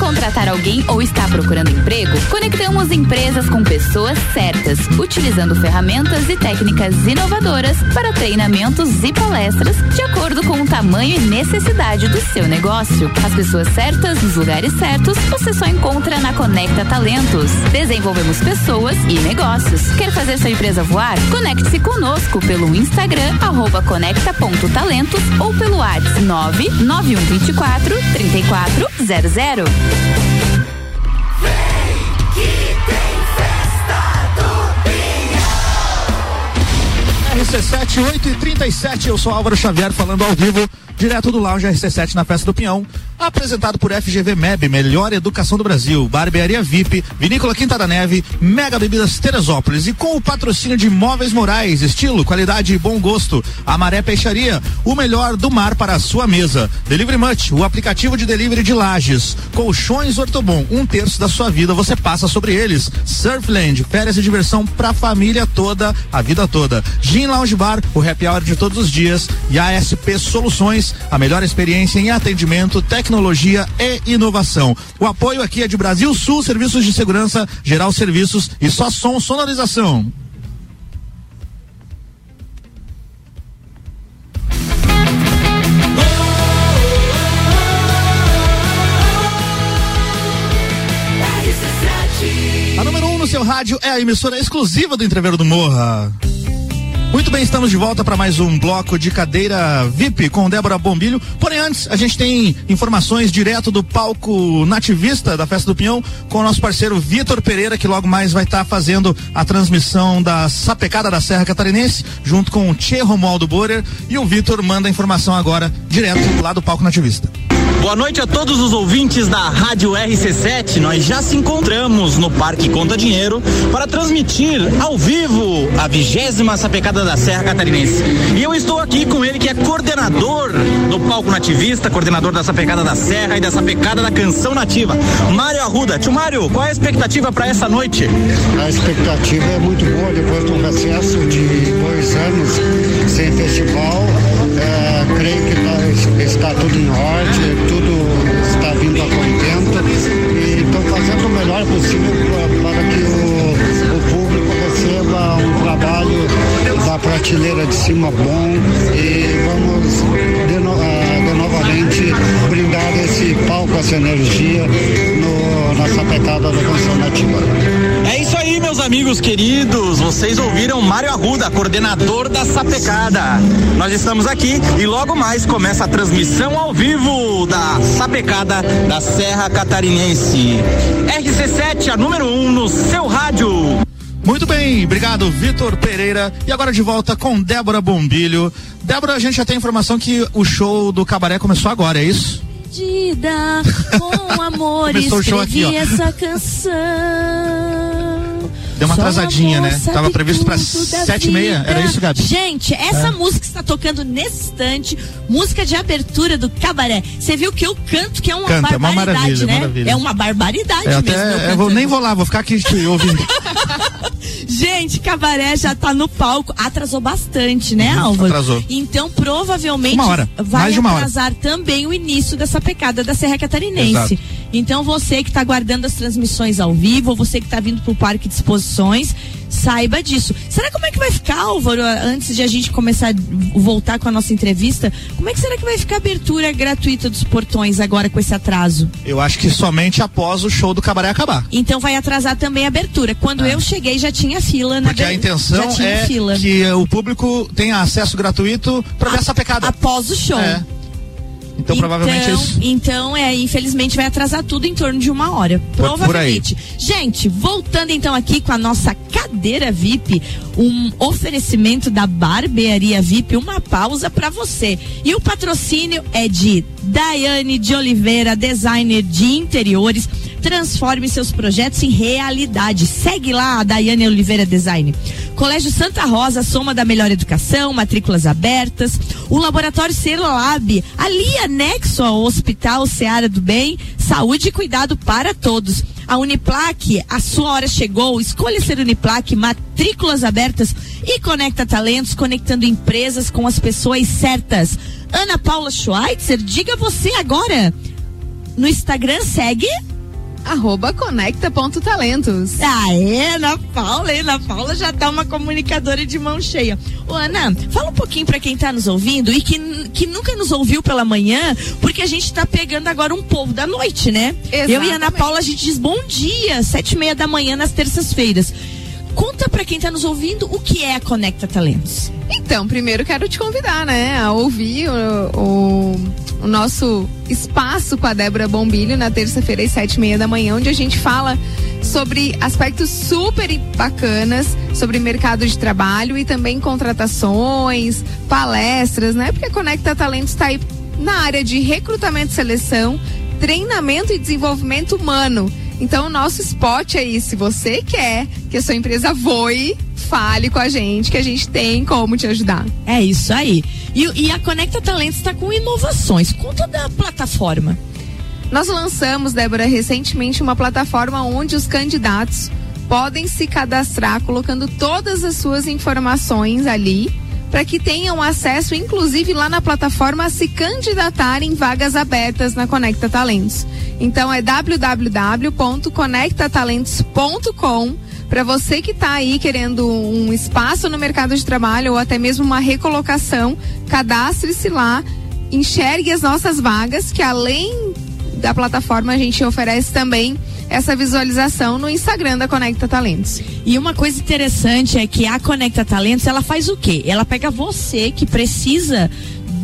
contratar alguém ou está procurando emprego? Conectamos empresas com pessoas certas, utilizando ferramentas e técnicas inovadoras para treinamentos e palestras de acordo com o tamanho e necessidade do seu negócio. As pessoas certas nos lugares certos você só encontra na Conecta Talentos. Desenvolvemos pessoas e negócios. Quer fazer sua empresa voar? Conecte-se conosco pelo Instagram conecta.talentos ou pelo WhatsApp 99124 3400. RC7, 8 e 37 eu sou Álvaro Xavier falando ao vivo, direto do Lounge RC7 na Festa do Pinhão. Apresentado por FGV MEB, melhor educação do Brasil, Barbearia VIP, Vinícola Quinta da Neve, Mega Bebidas Teresópolis e com o patrocínio de Móveis Morais, estilo, qualidade e bom gosto. Amaré Peixaria, o melhor do mar para a sua mesa. Delivery Much, o aplicativo de delivery de lajes. Colchões Ortobon, um terço da sua vida você passa sobre eles. Surfland, férias e diversão pra família toda, a vida toda. Gin Lounge Bar, o happy hour de todos os dias. E ASP Soluções, a melhor experiência em atendimento, tecnologia e inovação. O apoio aqui é de Brasil Sul Serviços de Segurança, Geral Serviços e só som sonorização. A número 1 um no seu rádio é a emissora exclusiva do Entreveiro do Morra. Bem, estamos de volta para mais um bloco de cadeira VIP com Débora Bombilho. Porém, antes, a gente tem informações direto do palco nativista da Festa do Pinhão com o nosso parceiro Vitor Pereira, que logo mais vai estar tá fazendo a transmissão da Sapecada da Serra Catarinense, junto com o Tchê Romualdo Borer. E o Vitor manda a informação agora direto lá do palco nativista. Boa noite a todos os ouvintes da Rádio RC7. Nós já se encontramos no Parque Conta Dinheiro para transmitir ao vivo a vigésima sapecada da Serra Catarinense. E eu estou aqui com ele que é coordenador do Palco Nativista, coordenador da sapecada da Serra e da sapecada da Canção Nativa, Mário Arruda. Tio Mário, qual é a expectativa para essa noite? A expectativa é muito boa depois de um recesso de dois anos sem festival. Creio que tá, está tudo em ordem, tudo está vindo a contento e estão fazendo o melhor possível para, que o, o, público receba um trabalho da prateleira de cima bom e vamos de, no, uh, de novamente brindar esse palco, essa energia no, na sapecada da canção nativa. É isso aí, meus amigos queridos. Vocês ouviram Mário Arruda, coordenador da Sapecada. Nós estamos aqui e logo mais começa a transmissão ao vivo da Sapecada da Serra Catarinense. RC7, a número 1 um no seu rádio. Muito bem, obrigado, Vitor Pereira. E agora de volta com Débora Bombilho. Débora, a gente já tem informação que o show do Cabaré começou agora, é isso? Perdida, com amor, escrevi aqui, essa canção. Deu uma atrasadinha, né? Tava previsto para sete e meia, era isso, Gabi? Gente, essa é. música está tocando nesse instante, música de abertura do cabaré. Você viu que eu canto, que é uma Canta, barbaridade, é uma maravilha, né? Maravilha. É uma barbaridade é, mesmo. Até, eu vou, nem vou lá, vou ficar aqui ouvindo. Gente, cabaré já tá no palco. Atrasou bastante, né, Uhum, Álvaro? atrasou. Então, provavelmente vai mais de uma hora. atrasar também o início dessa pecada da Serra Catarinense. Exato. Então, você que tá aguardando as transmissões ao vivo, ou você que tá vindo pro Parque de Exposições, saiba disso. Será como é que vai ficar, Álvaro, antes de a gente começar a voltar com a nossa entrevista? Como é que será que vai ficar a abertura gratuita dos portões agora com esse atraso? Eu acho que somente após o show do Cabaré acabar. Então vai atrasar também a abertura. Quando eu cheguei já tinha fila na Porque a intenção é fila. que o público tenha acesso gratuito para ver essa pecada. Após o show. É. Então, provavelmente é então, isso. Então, é, infelizmente vai atrasar tudo em torno de uma hora. Provavelmente. Gente, voltando então aqui com a nossa cadeira VIP, um oferecimento da Barbearia VIP, uma pausa para você. E o patrocínio é de Daiane de Oliveira, designer de interiores. Transforme seus projetos em realidade. Segue lá a Daiane Oliveira Design. Colégio Santa Rosa, soma da melhor educação, matrículas abertas. O Laboratório Celolab, ali anexo ao Hospital Seara do Bem, saúde e cuidado para todos. A Uniplaque, a sua hora chegou. Escolha ser Uniplaque, matrículas abertas e conecta talentos, conectando empresas com as pessoas certas. Ana Paula Schweitzer, diga você agora. No Instagram segue Arroba conecta.talentos. Ah, é, Ana Paula? Ana Paula já tá uma comunicadora de mão cheia. Ô, Ana, fala um pouquinho pra quem tá nos ouvindo e que, que nunca nos ouviu pela manhã, porque a gente tá pegando agora um povo da noite, né? Eu e Ana Exatamente. Paula, a gente diz bom dia, sete e meia da manhã nas terças-feiras. Conta pra quem tá nos ouvindo o que é a Conecta Talentos. Então, primeiro quero te convidar, né, a ouvir o, o, o nosso espaço com a Débora Bombilho na terça-feira às sete e meia da manhã, onde a gente fala sobre aspectos super bacanas sobre mercado de trabalho e também contratações, palestras, né? Porque a Conecta Talentos está aí na área de recrutamento e seleção, treinamento e desenvolvimento humano. Então, o nosso spot aí, se você quer que a sua empresa voe, fale com a gente, que a gente tem como te ajudar. É isso aí. E, e a Conecta Talentos está com inovações. Conta da plataforma. Nós lançamos, Débora, recentemente uma plataforma onde os candidatos podem se cadastrar colocando todas as suas informações ali para que tenham acesso, inclusive lá na plataforma, a se candidatar em vagas abertas na Conecta Talentos. Então é www.conectatalentos.com para você que está aí querendo um espaço no mercado de trabalho ou até mesmo uma recolocação, cadastre-se lá, enxergue as nossas vagas, que além da plataforma a gente oferece também essa visualização no Instagram da Conecta Talentos. E uma coisa interessante é que a Conecta Talentos, ela faz o quê? Ela pega você que precisa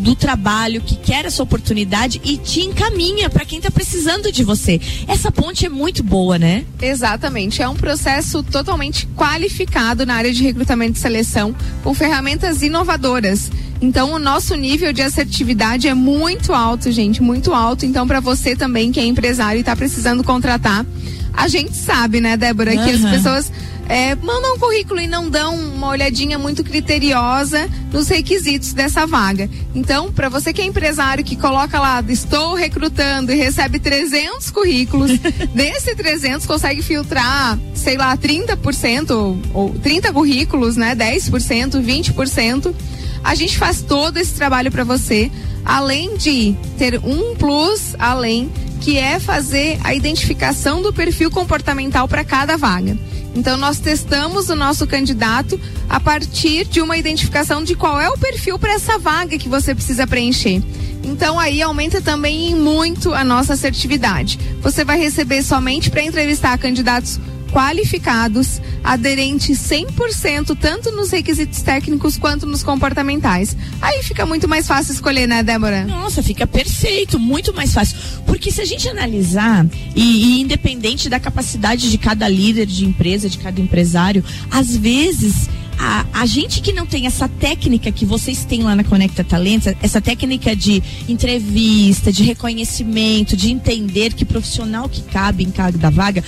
do trabalho, que quer essa oportunidade e te encaminha para quem está precisando de você. Essa ponte é muito boa, né? Exatamente. É um processo totalmente qualificado na área de recrutamento e seleção, com ferramentas inovadoras. Então, o nosso nível de assertividade é muito alto, gente, muito alto. Então, para você também que é empresário e está precisando contratar, a gente sabe, né, Débora, uhum. que as pessoas é, mandam um currículo e não dão uma olhadinha muito criteriosa nos requisitos dessa vaga. Então, para você que é empresário que coloca lá, estou recrutando e recebe 300 currículos, desse 300 consegue filtrar, sei lá, 30% ou, ou 30 currículos, né, 10%, 20%. A gente faz todo esse trabalho para você, além de ter um plus além que é fazer a identificação do perfil comportamental para cada vaga. Então nós testamos o nosso candidato a partir de uma identificação de qual é o perfil para essa vaga que você precisa preencher. Então aí aumenta também muito a nossa assertividade. Você vai receber somente para entrevistar candidatos qualificados, aderentes 100%, tanto nos requisitos técnicos quanto nos comportamentais. Aí fica muito mais fácil escolher, né, Débora? Nossa, fica perfeito, muito mais fácil. Porque se a gente analisar, e, e independente da capacidade de cada líder de empresa, de cada empresário, às vezes a, a, gente que não tem essa técnica que vocês têm lá na Conecta Talentos, essa técnica de entrevista, de reconhecimento, de entender que profissional que cabe em cada vaga,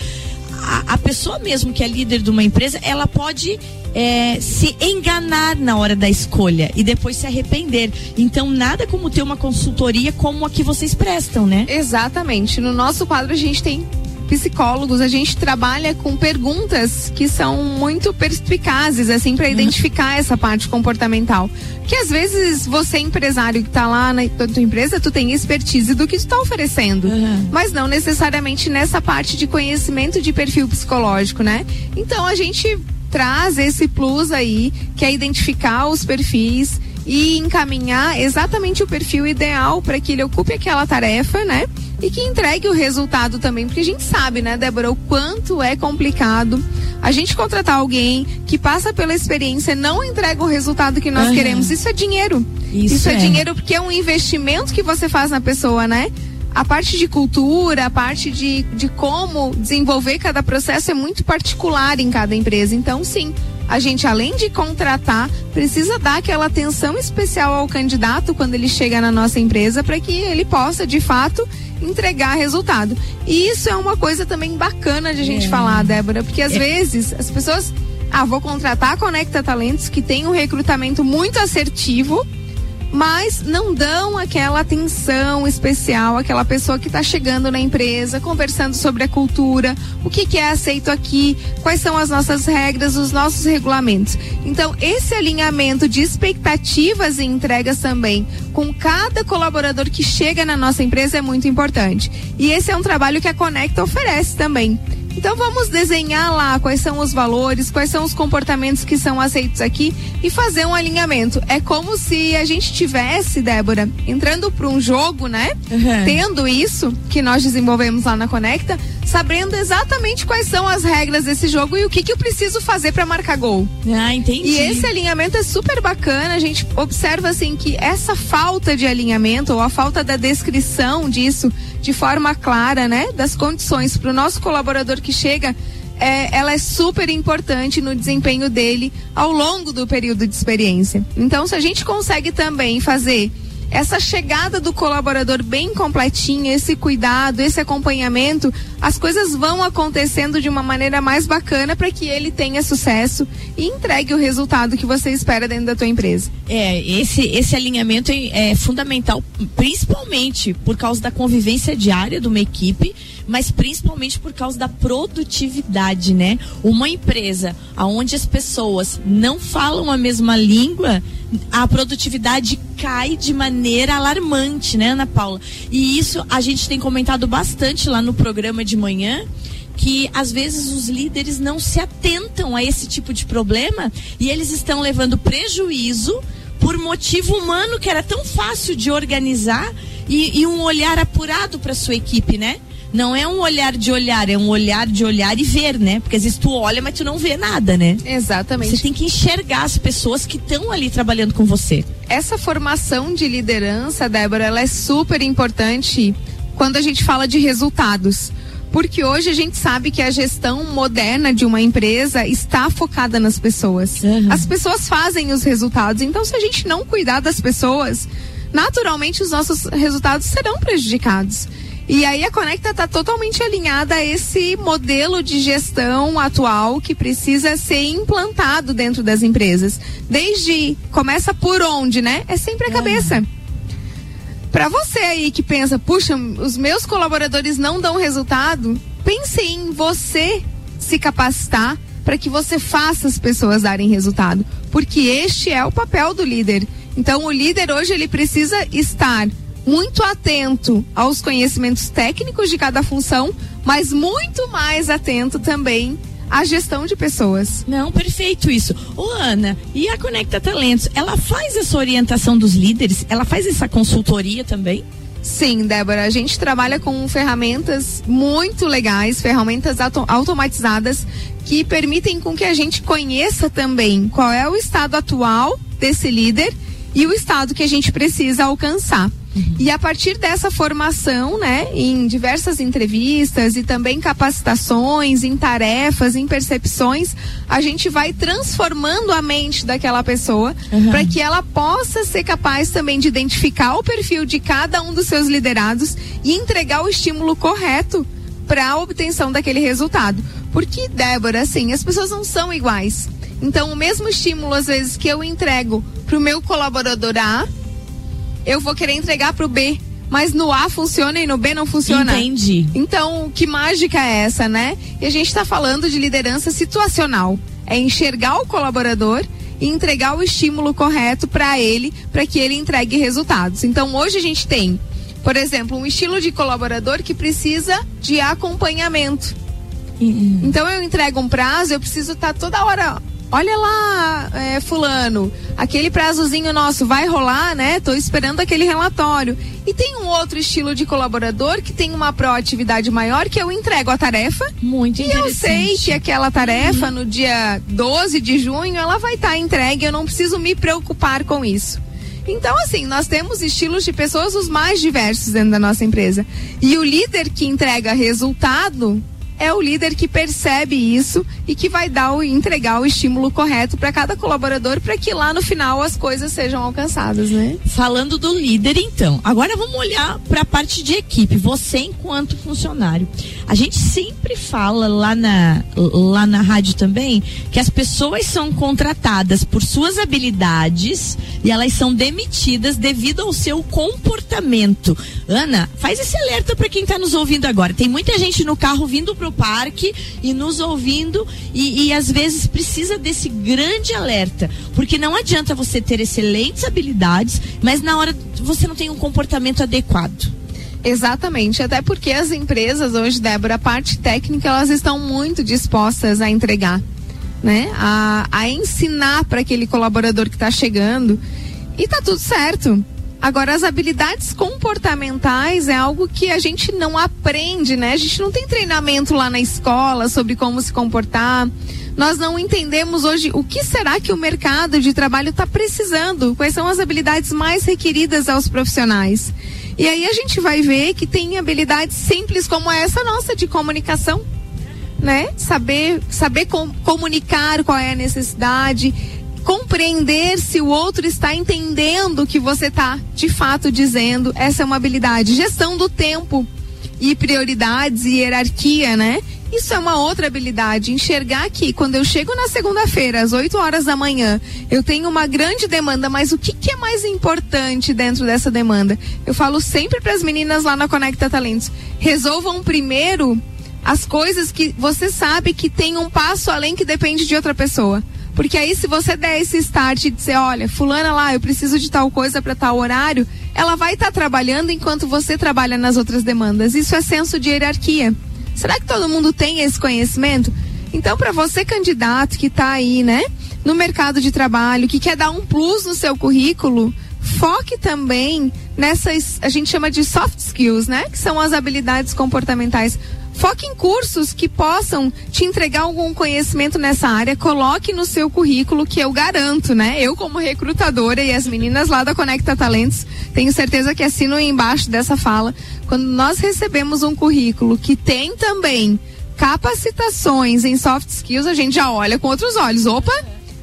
a, a pessoa mesmo que é líder de uma empresa, ela pode é, se enganar na hora da escolha e depois se arrepender. Então, nada como ter uma consultoria como a que vocês prestam, né? Exatamente. No nosso quadro, a gente tem psicólogos, a gente trabalha com perguntas que são muito perspicazes, assim, para uhum. identificar essa parte comportamental. Que às vezes você, empresário que está lá na tua empresa, tu tem expertise do que tu está oferecendo. Uhum. Mas não necessariamente nessa parte de conhecimento de perfil psicológico, né? Então a gente traz esse plus aí, que é identificar os perfis e encaminhar exatamente o perfil ideal para que ele ocupe aquela tarefa, né? e que entregue o resultado também, porque a gente sabe, né, Débora, o quanto é complicado a gente contratar alguém que passa pela experiência não entrega o resultado que nós uhum. queremos. Isso é dinheiro. Isso, Isso é. é dinheiro porque é um investimento que você faz na pessoa, né? a parte de cultura, a parte de, de como desenvolver cada processo é muito particular em cada empresa. Então, sim, a gente, além de contratar, precisa dar aquela atenção especial ao candidato quando ele chega na nossa empresa para que ele possa, de fato, entregar resultado. E isso é uma coisa também bacana de a gente é. falar, Débora, porque às é. vezes as pessoas, ah, vou contratar a Conecta Talentos que tem um recrutamento muito assertivo mas não dão aquela atenção especial àquela pessoa que está chegando na empresa, conversando sobre a cultura, o que, que é aceito aqui, quais são as nossas regras, os nossos regulamentos. Então, esse alinhamento de expectativas e entregas também com cada colaborador que chega na nossa empresa é muito importante. E esse é um trabalho que a Conecta oferece também. Então vamos desenhar lá quais são os valores, quais são os comportamentos que são aceitos aqui e fazer um alinhamento. É como se a gente tivesse, Débora, entrando para um jogo, né? Uhum. Tendo isso que nós desenvolvemos lá na Conecta, sabendo exatamente quais são as regras desse jogo e o que, que eu preciso fazer para marcar gol. Ah, entendi. E esse alinhamento é super bacana. A gente observa assim que essa falta de alinhamento ou a falta da descrição disso de forma clara, né, das condições para o nosso colaborador que chega, é, ela é super importante no desempenho dele ao longo do período de experiência. Então, se a gente consegue também fazer essa chegada do colaborador bem completinha, esse cuidado, esse acompanhamento, as coisas vão acontecendo de uma maneira mais bacana para que ele tenha sucesso e entregue o resultado que você espera dentro da tua empresa. É, esse, esse alinhamento é, é fundamental, principalmente por causa da convivência diária de uma equipe, mas principalmente por causa da produtividade, né? Uma empresa onde as pessoas não falam a mesma língua, a produtividade cai de maneira alarmante, né, Ana Paula? E isso a gente tem comentado bastante lá no programa de manhã que às vezes os líderes não se atentam a esse tipo de problema e eles estão levando prejuízo por motivo humano que era tão fácil de organizar e, e um olhar apurado para sua equipe, né? Não é um olhar de olhar, é um olhar de olhar e ver, né? Porque às vezes tu olha, mas tu não vê nada, né? Exatamente. Você tem que enxergar as pessoas que estão ali trabalhando com você. Essa formação de liderança, Débora, ela é super importante quando a gente fala de resultados. Porque hoje a gente sabe que a gestão moderna de uma empresa está focada nas pessoas. Uhum. As pessoas fazem os resultados. Então, se a gente não cuidar das pessoas, naturalmente os nossos resultados serão prejudicados. E aí a Conecta está totalmente alinhada a esse modelo de gestão atual que precisa ser implantado dentro das empresas. Desde começa por onde, né? É sempre a cabeça. Para você aí que pensa, puxa, os meus colaboradores não dão resultado, pense em você se capacitar para que você faça as pessoas darem resultado, porque este é o papel do líder. Então o líder hoje ele precisa estar muito atento aos conhecimentos técnicos de cada função, mas muito mais atento também à gestão de pessoas. Não, perfeito isso. Ô Ana, e a Conecta Talentos, ela faz essa orientação dos líderes? Ela faz essa consultoria também? Sim, Débora, a gente trabalha com ferramentas muito legais, ferramentas auto automatizadas que permitem com que a gente conheça também qual é o estado atual desse líder e o estado que a gente precisa alcançar. E a partir dessa formação, né, em diversas entrevistas e também capacitações, em tarefas, em percepções, a gente vai transformando a mente daquela pessoa uhum. para que ela possa ser capaz também de identificar o perfil de cada um dos seus liderados e entregar o estímulo correto para a obtenção daquele resultado. Porque, Débora, assim, as pessoas não são iguais. Então, o mesmo estímulo, às vezes, que eu entrego para o meu colaborador A, eu vou querer entregar pro B. Mas no A funciona e no B não funciona. Entendi. Então, que mágica é essa, né? E a gente está falando de liderança situacional. É enxergar o colaborador e entregar o estímulo correto para ele, para que ele entregue resultados. Então, hoje a gente tem, por exemplo, um estilo de colaborador que precisa de acompanhamento. Uhum. Então, eu entrego um prazo, eu preciso estar tá toda hora olha lá, é, fulano, aquele prazozinho nosso vai rolar, né? Tô esperando aquele relatório. E tem um outro estilo de colaborador que tem uma proatividade maior, que eu entrego a tarefa. Muito e eu sei que aquela tarefa, uhum. no dia 12 de junho, ela vai estar tá entregue, eu não preciso me preocupar com isso. Então, assim, nós temos estilos de pessoas os mais diversos dentro da nossa empresa. E o líder que entrega resultado é o líder que percebe isso e que vai dar o entregar o estímulo correto para cada colaborador para que lá no final as coisas sejam alcançadas, né? Falando do líder, então, agora vamos olhar para a parte de equipe. Você enquanto funcionário, a gente sempre fala lá na lá na rádio também que as pessoas são contratadas por suas habilidades e elas são demitidas devido ao seu comportamento. Ana, faz esse alerta para quem está nos ouvindo agora. Tem muita gente no carro vindo pro parque e nos ouvindo e, e às vezes precisa desse grande alerta, porque não adianta você ter excelentes habilidades, mas na hora você não tem um comportamento adequado. Exatamente, até porque as empresas hoje, Débora, a parte técnica, elas estão muito dispostas a entregar, né? A, a ensinar para aquele colaborador que está chegando. E tá tudo certo. Agora, as habilidades comportamentais é algo que a gente não aprende, né? A gente não tem treinamento lá na escola sobre como se comportar. Nós não entendemos hoje o que será que o mercado de trabalho está precisando, quais são as habilidades mais requeridas aos profissionais. E aí a gente vai ver que tem habilidades simples como essa nossa de comunicação, né? Saber, saber com, comunicar qual é a necessidade, compreender se o outro está entendendo o que você está de fato dizendo. Essa é uma habilidade. Gestão do tempo e prioridades e hierarquia, né? Isso é uma outra habilidade. Enxergar que quando eu chego na segunda-feira, às 8 horas da manhã, eu tenho uma grande demanda, mas o que, que é mais importante dentro dessa demanda? Eu falo sempre para as meninas lá na Conecta Talentos: resolvam primeiro as coisas que você sabe que tem um passo além que depende de outra pessoa. Porque aí, se você der esse start e dizer, olha, fulana lá, eu preciso de tal coisa para tal horário, ela vai estar tá trabalhando enquanto você trabalha nas outras demandas. Isso é senso de hierarquia. Será que todo mundo tem esse conhecimento? Então, para você, candidato que está aí, né, no mercado de trabalho, que quer dar um plus no seu currículo, foque também nessas, a gente chama de soft skills, né, que são as habilidades comportamentais. Foque em cursos que possam te entregar algum conhecimento nessa área, coloque no seu currículo, que eu garanto, né? Eu, como recrutadora e as meninas lá da Conecta Talentos, tenho certeza que assinam embaixo dessa fala. Quando nós recebemos um currículo que tem também capacitações em soft skills, a gente já olha com outros olhos. Opa!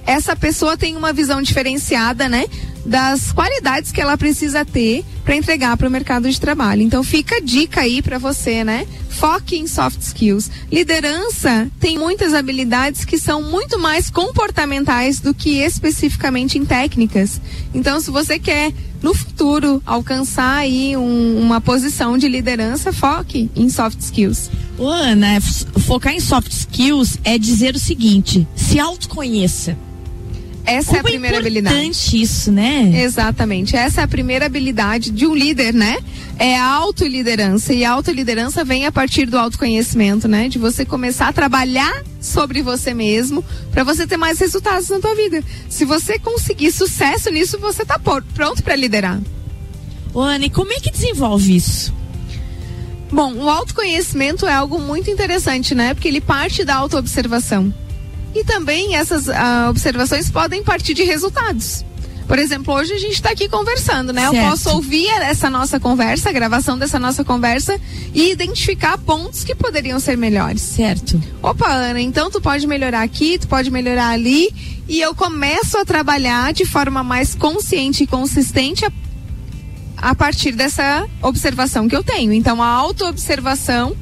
essa pessoa tem uma visão diferenciada, né? Das qualidades que ela precisa ter para entregar para o mercado de trabalho. Então fica a dica aí para você, né? Foque em soft skills. Liderança tem muitas habilidades que são muito mais comportamentais do que especificamente em técnicas. Então, se você quer no futuro alcançar aí um, uma posição de liderança, foque em soft skills. Ana, focar em soft skills é dizer o seguinte: se autoconheça. Essa Como é a primeira é habilidade. importante isso, né? Exatamente. Essa é a primeira habilidade de um líder, né? É a autoliderança. E a autoliderança vem a partir do autoconhecimento, né? De você começar a trabalhar sobre você mesmo para você ter mais resultados na tua vida. Se você conseguir sucesso nisso, você tá pronto para liderar. Ô, Anne, como é que desenvolve isso? Bom, o autoconhecimento é algo muito interessante, né? Porque ele parte da autoobservação. E também essas uh, observações podem partir de resultados. Por exemplo, hoje a gente está aqui conversando, né? Certo. Eu posso ouvir essa nossa conversa, a gravação dessa nossa conversa e identificar pontos que poderiam ser melhores. Certo. Opa, Ana, então tu pode melhorar aqui, tu pode melhorar ali e eu começo a trabalhar de forma mais consciente e consistente a, a partir dessa observação que eu tenho. Então, a autoobservação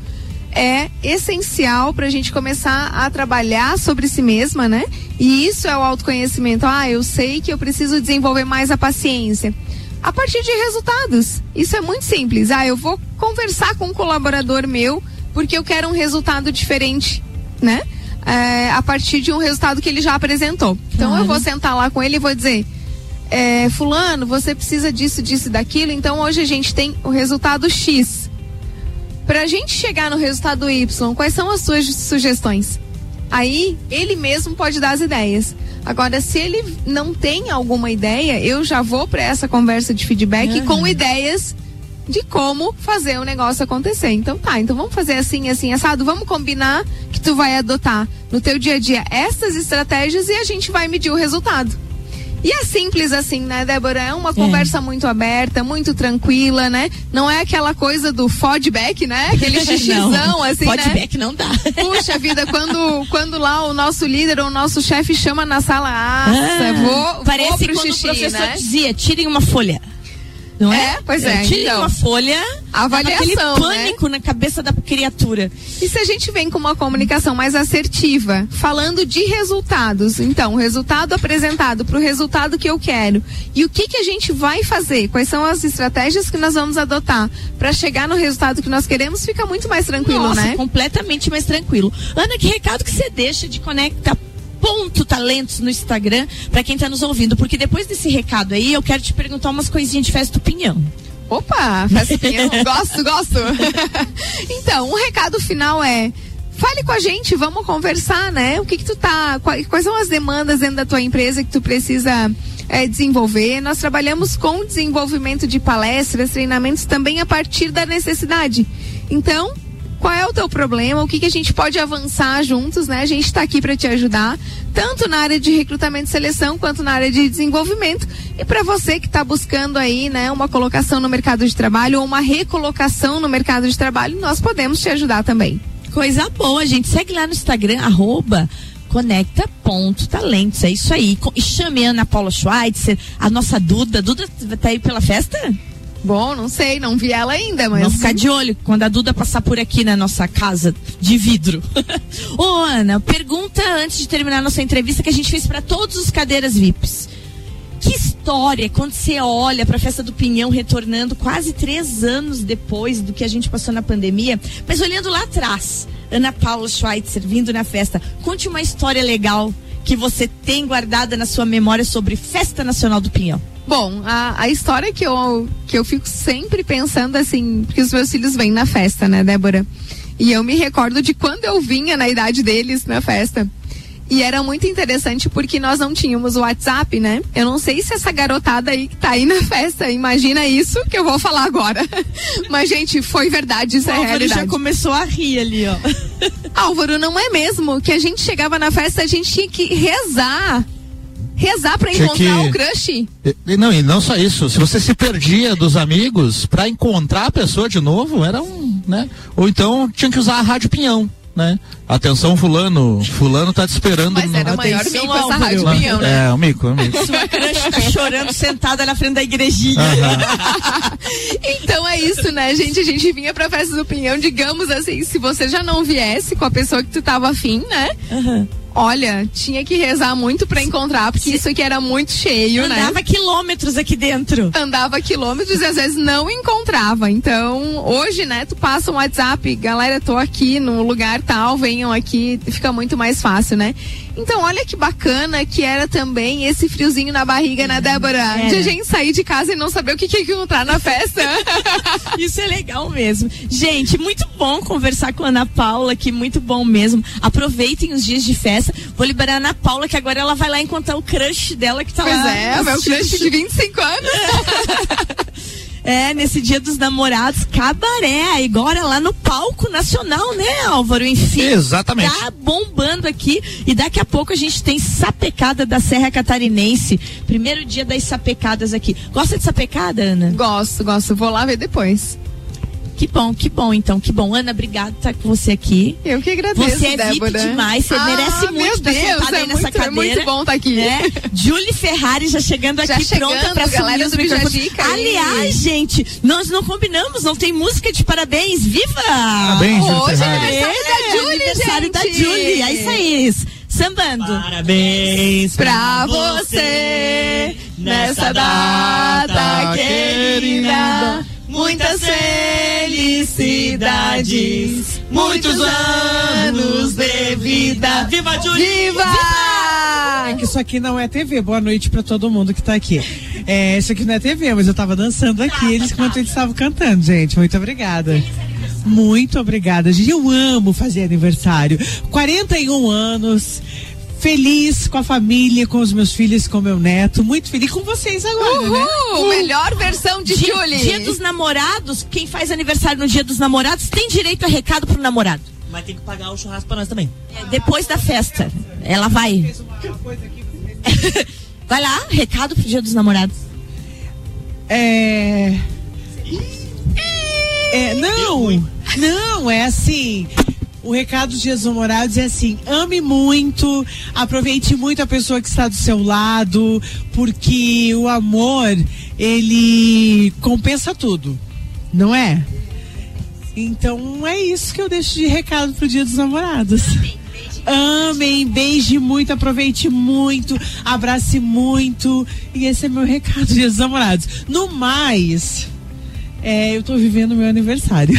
é essencial para a gente começar a trabalhar sobre si mesma, né? E isso é o autoconhecimento. Ah, eu sei que eu preciso desenvolver mais a paciência. A partir de resultados. Isso é muito simples. Ah, eu vou conversar com um colaborador meu porque eu quero um resultado diferente, né? É, a partir de um resultado que ele já apresentou. Então eu vou sentar lá com ele e vou dizer. É, fulano, você precisa disso, disso e daquilo. Então hoje a gente tem o resultado X para a gente chegar no resultado Y, quais são as suas sugestões? Aí ele mesmo pode dar as ideias. Agora, se ele não tem alguma ideia, eu já vou para essa conversa de feedback uhum. com ideias de como fazer o negócio acontecer. Então tá, então vamos fazer assim, assim, assado, vamos combinar que tu vai adotar no teu dia a dia essas estratégias e a gente vai medir o resultado. E é simples assim, né, Débora? É uma é. conversa muito aberta, muito tranquila, né? Não é aquela coisa do feedback, né? Aquele xixizão, assim, né? Feedback não dá. Puxa vida, quando, quando lá o nosso líder ou o nosso chefe chama na sala, ah, vou, Parece vou pro quando xixi, o professor né? dizia, tirem uma folha. Não é? é? Pois é. Tire então, uma folha, avaliação, aquele né? pânico né? na cabeça da criatura. E se a gente vem com uma comunicação mais assertiva, falando de resultados, então, o resultado apresentado para o resultado que eu quero. E o que que a gente vai fazer? Quais são as estratégias que nós vamos adotar para chegar no resultado que nós queremos? Fica muito mais tranquilo, Nossa, né? completamente mais tranquilo. Ana, que recado que você deixa de conectar ponto talentos no Instagram para quem está nos ouvindo, porque depois desse recado aí eu quero te perguntar umas coisinhas de festa do pinhão. Opa, festa do pinhão, gosto, gosto. então, o um recado final é fale com a gente, vamos conversar, né? O que que tu tá, quais são as demandas dentro da tua empresa que tu precisa é, desenvolver. Nós trabalhamos com desenvolvimento de palestras, treinamentos também a partir da necessidade. Então, qual é o teu problema, o que, que a gente pode avançar juntos, né? A gente está aqui para te ajudar, tanto na área de recrutamento e seleção, quanto na área de desenvolvimento. E para você que está buscando aí, né, uma colocação no mercado de trabalho ou uma recolocação no mercado de trabalho, nós podemos te ajudar também. Coisa boa, gente. Segue lá no Instagram, arroba Conecta ponto talentos, é isso aí. E chame a Ana Paula Schweitzer, a nossa Duda. Duda tá aí pela festa? Bom, não sei, não vi ela ainda, mas. Vamos ficar de olho quando a Duda passar por aqui na nossa casa de vidro. Ô, Ana, pergunta antes de terminar nossa entrevista que a gente fez para todos os cadeiras VIPs. Que história quando você olha para a festa do Pinhão retornando quase três anos depois do que a gente passou na pandemia, mas olhando lá atrás, Ana Paula Schweitzer vindo na festa, conte uma história legal que você tem guardada na sua memória sobre Festa Nacional do Pinhão. Bom, a, a história que eu, que eu fico sempre pensando assim, porque os meus filhos vêm na festa, né, Débora? E eu me recordo de quando eu vinha na idade deles na festa. E era muito interessante porque nós não tínhamos o WhatsApp, né? Eu não sei se essa garotada aí que tá aí na festa imagina isso que eu vou falar agora. Mas, gente, foi verdade, isso O é Álvaro realidade. já começou a rir ali, ó. Álvaro, não é mesmo que a gente chegava na festa, a gente tinha que rezar. Rezar pra Tinha encontrar que- o crush. E, não, e não só isso, se você se perdia dos amigos pra encontrar a pessoa de novo, era um, né? Ou então tinha que usar a rádio pinhão, né? Atenção fulano, fulano tá te esperando. Mas no- era o maior Atenção, mico essa rádio pinhão, né? É, o mico, o mico. Sua crush tá chorando sentada na frente da igrejinha. Então é isso, né, gente? A gente vinha pra festa do Pinhão, digamos assim, se você já não viesse com a pessoa que tu tava afim, né? Olha, tinha que rezar muito pra encontrar, porque isso aqui era muito cheio, né? Andava quilômetros aqui dentro. andava quilômetros e às vezes não encontrava. Então, hoje, né, tu passa um WhatsApp, galera, tô aqui no lugar tal, aqui, fica muito mais fácil, né? Então, olha que bacana que era também esse friozinho na barriga, né, Débora? De a gente sair de casa e não saber o que, que ia encontrar na festa. Isso é legal mesmo. Gente, muito bom conversar com a Ana Paula aqui, muito bom mesmo. Aproveitem os dias de festa. Vou liberar a Ana Paula, que agora ela vai lá encontrar o crush dela que tá pois lá. é, meu crush de 25 anos. É, nesse dia dos namorados, cabaré, agora lá no palco nacional, né, Álvaro? Enfim. Exatamente. Tá bombando aqui. E daqui a pouco a gente tem sapecada da Serra Catarinense. Primeiro dia das sapecadas aqui. Gosta de sapecada, Ana? gosto, gosto. Vou lá ver depois. Que bom, que bom, então, que bom. Ana, obrigada por estar com você aqui. Eu que agradeço, Você é Débora. VIP demais, você Ah, merece muito estar Deus, sentada é aí nessa muito, é cadeira. muito bom estar aqui. Né? Julie Ferrari já chegando Já aqui chegando, pronta pra galera assumir os do microfones. Bijajica. Aliás, gente, nós não combinamos, não tem música de parabéns. Viva! Parabéns, Julie Hoje Ferrari. é aniversário da Julie, aniversário da gente. Julie, é isso aí. Sambando. Parabéns Pra você, nessa data querida, muitas felicidades, muitos anos de vida. Viva Julie! Viva! É que isso aqui não é TV. Boa noite pra todo mundo que tá aqui. É, isso aqui não é TV, mas eu tava dançando aqui eles enquanto eles estavam cantando, gente. Muito obrigada. Muito obrigada, gente. Eu amo fazer aniversário. 41 anos. Feliz com a família, com os meus filhos, com meu neto. Muito feliz com vocês agora, né? Uhul! Melhor versão de Dia, Julie. dia dos namorados, quem faz aniversário no dia dos namorados tem direito a recado pro namorado. Mas tem que pagar o churrasco pra nós também. É, depois da festa. Ela vai. vai lá, recado pro dia dos namorados. É. É, não, não, é assim. O recado dos Dias Namorados é assim: ame muito, aproveite muito a pessoa que está do seu lado, porque o amor, ele compensa tudo, não é? Então é isso que eu deixo de recado pro Dia dos Namorados. Amem, beije muito, aproveite muito, abrace muito. E esse é meu recado, Dia dos Namorados. No mais, é, eu tô vivendo meu aniversário.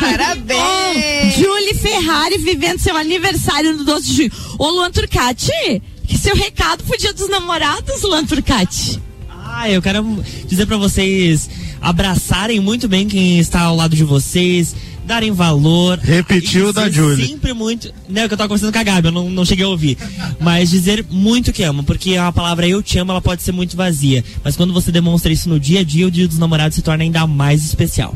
Parabéns! Julie Ferrari vivendo seu aniversário no 12 de junho. Ô, Luan Turcati, que seu recado pro dia dos namorados, Luan Turcati? Ah, eu quero dizer pra vocês abraçarem muito bem quem está ao lado de vocês, darem valor. Repetiu e da Julie. Sempre muito. Não, que eu tava conversando com a Gabi, eu não, não cheguei a ouvir. Mas dizer muito que ama, porque a palavra eu te amo, ela pode ser muito vazia. Mas quando você demonstra isso no dia a dia, o dia dos namorados se torna ainda mais especial.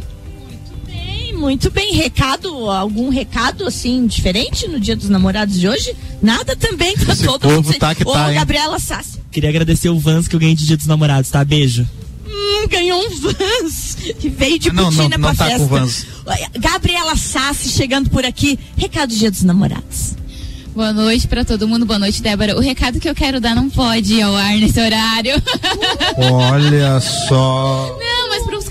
Bem, muito bem. Recado, algum recado assim diferente no dia dos namorados de hoje? Nada também, tá Esse todo povo mundo. tá que Ô, tá? Gabriela Sassi. Queria agradecer o Vans que eu ganhei de dia dos namorados, tá? Beijo. Ganhou um Vans que veio de Não, não, Putina não pra tá festa. com Vans. Gabriela Sassi chegando por aqui. Recado do dia dos namorados. Boa noite pra todo mundo. Boa noite, Débora. O recado que eu quero dar não pode ir ao ar nesse horário. Olha só. Não, para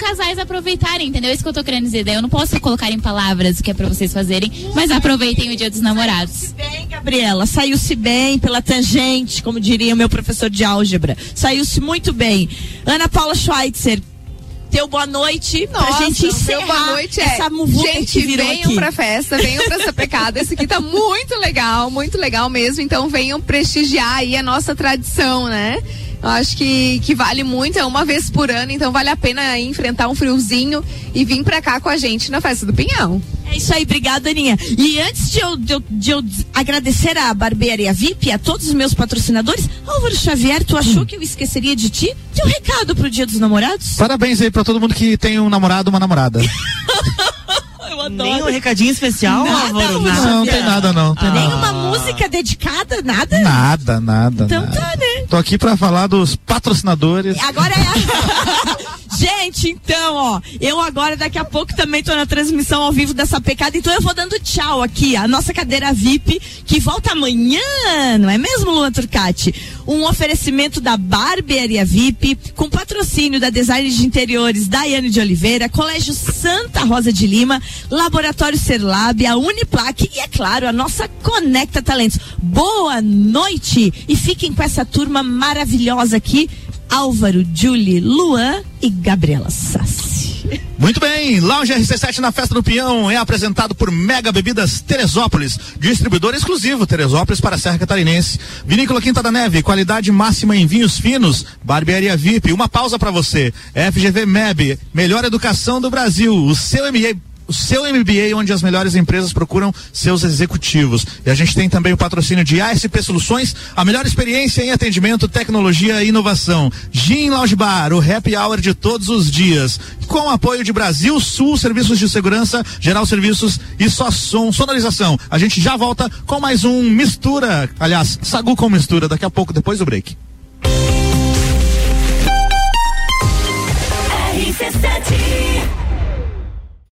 casais aproveitarem, entendeu? É isso que eu tô querendo dizer. Daí eu não posso colocar em palavras o que é pra vocês fazerem, mas aproveitem o dia dos namorados. bem, Gabriela, saiu-se bem pela tangente, como diria o meu professor de álgebra. Saiu-se muito bem. Ana Paula Schweitzer, teu boa noite Nossa, pra gente encerrar boa noite é. essa muvuca Gente, que virou venham aqui. pra festa, venham pra essa pecada. Esse aqui tá muito legal, muito legal mesmo. Então venham prestigiar aí a nossa tradição, né? Eu acho que, que vale muito, é uma vez por ano, então vale a pena enfrentar um friozinho e vir pra cá com a gente na festa do Pinhão. É isso aí, obrigada, Aninha. E antes de eu, de eu, de eu agradecer a Barbearia VIP, a todos os meus patrocinadores, Álvaro Xavier, tu achou que eu esqueceria de ti? Teu recado pro Dia dos Namorados? Parabéns aí pra todo mundo que tem um namorado uma namorada. Eu adoro. Nem um recadinho especial, Nada, Álvaro? Nada. Não, tem nada não. Tem Nem nada. uma música dedicada, nada? Nada, nada. Então nada. tá, né? Tô aqui pra falar dos patrocinadores. Agora é a... Gente, então, ó, eu agora daqui a pouco também tô na transmissão ao vivo dessa pecada, então eu vou dando tchau aqui, a nossa cadeira VIP, que volta amanhã, não é mesmo, Luan Turcati? Um oferecimento da Barbearia VIP, com patrocínio da Design de Interiores Daiane de Oliveira, Colégio Santa Rosa de Lima, Laboratório Serlab, a Uniplaque e, é claro, a nossa Conecta Talentos. Boa noite e fiquem com essa turma maravilhosa aqui. Álvaro, Julie, Luan e Gabriela Sassi. Muito bem, Lounge RC7 na Festa do Peão é apresentado por Mega Bebidas Teresópolis, distribuidor exclusivo Teresópolis para a Serra Catarinense. Vinícola Quinta da Neve, qualidade máxima em vinhos finos, Barbearia VIP. Uma pausa para você. FGV MEB, melhor educação do Brasil. O seu MBA o seu MBA, onde as melhores empresas procuram seus executivos. E a gente tem também o patrocínio de ASP Soluções, a melhor experiência em atendimento, tecnologia e inovação. Gin Lounge Bar, o happy hour de todos os dias. Com o apoio de Brasil Sul, Serviços de Segurança, Geral Serviços e só som, sonorização. A gente já volta com mais um Mistura. Aliás, Sagu com Mistura, daqui a pouco, depois do break. RC7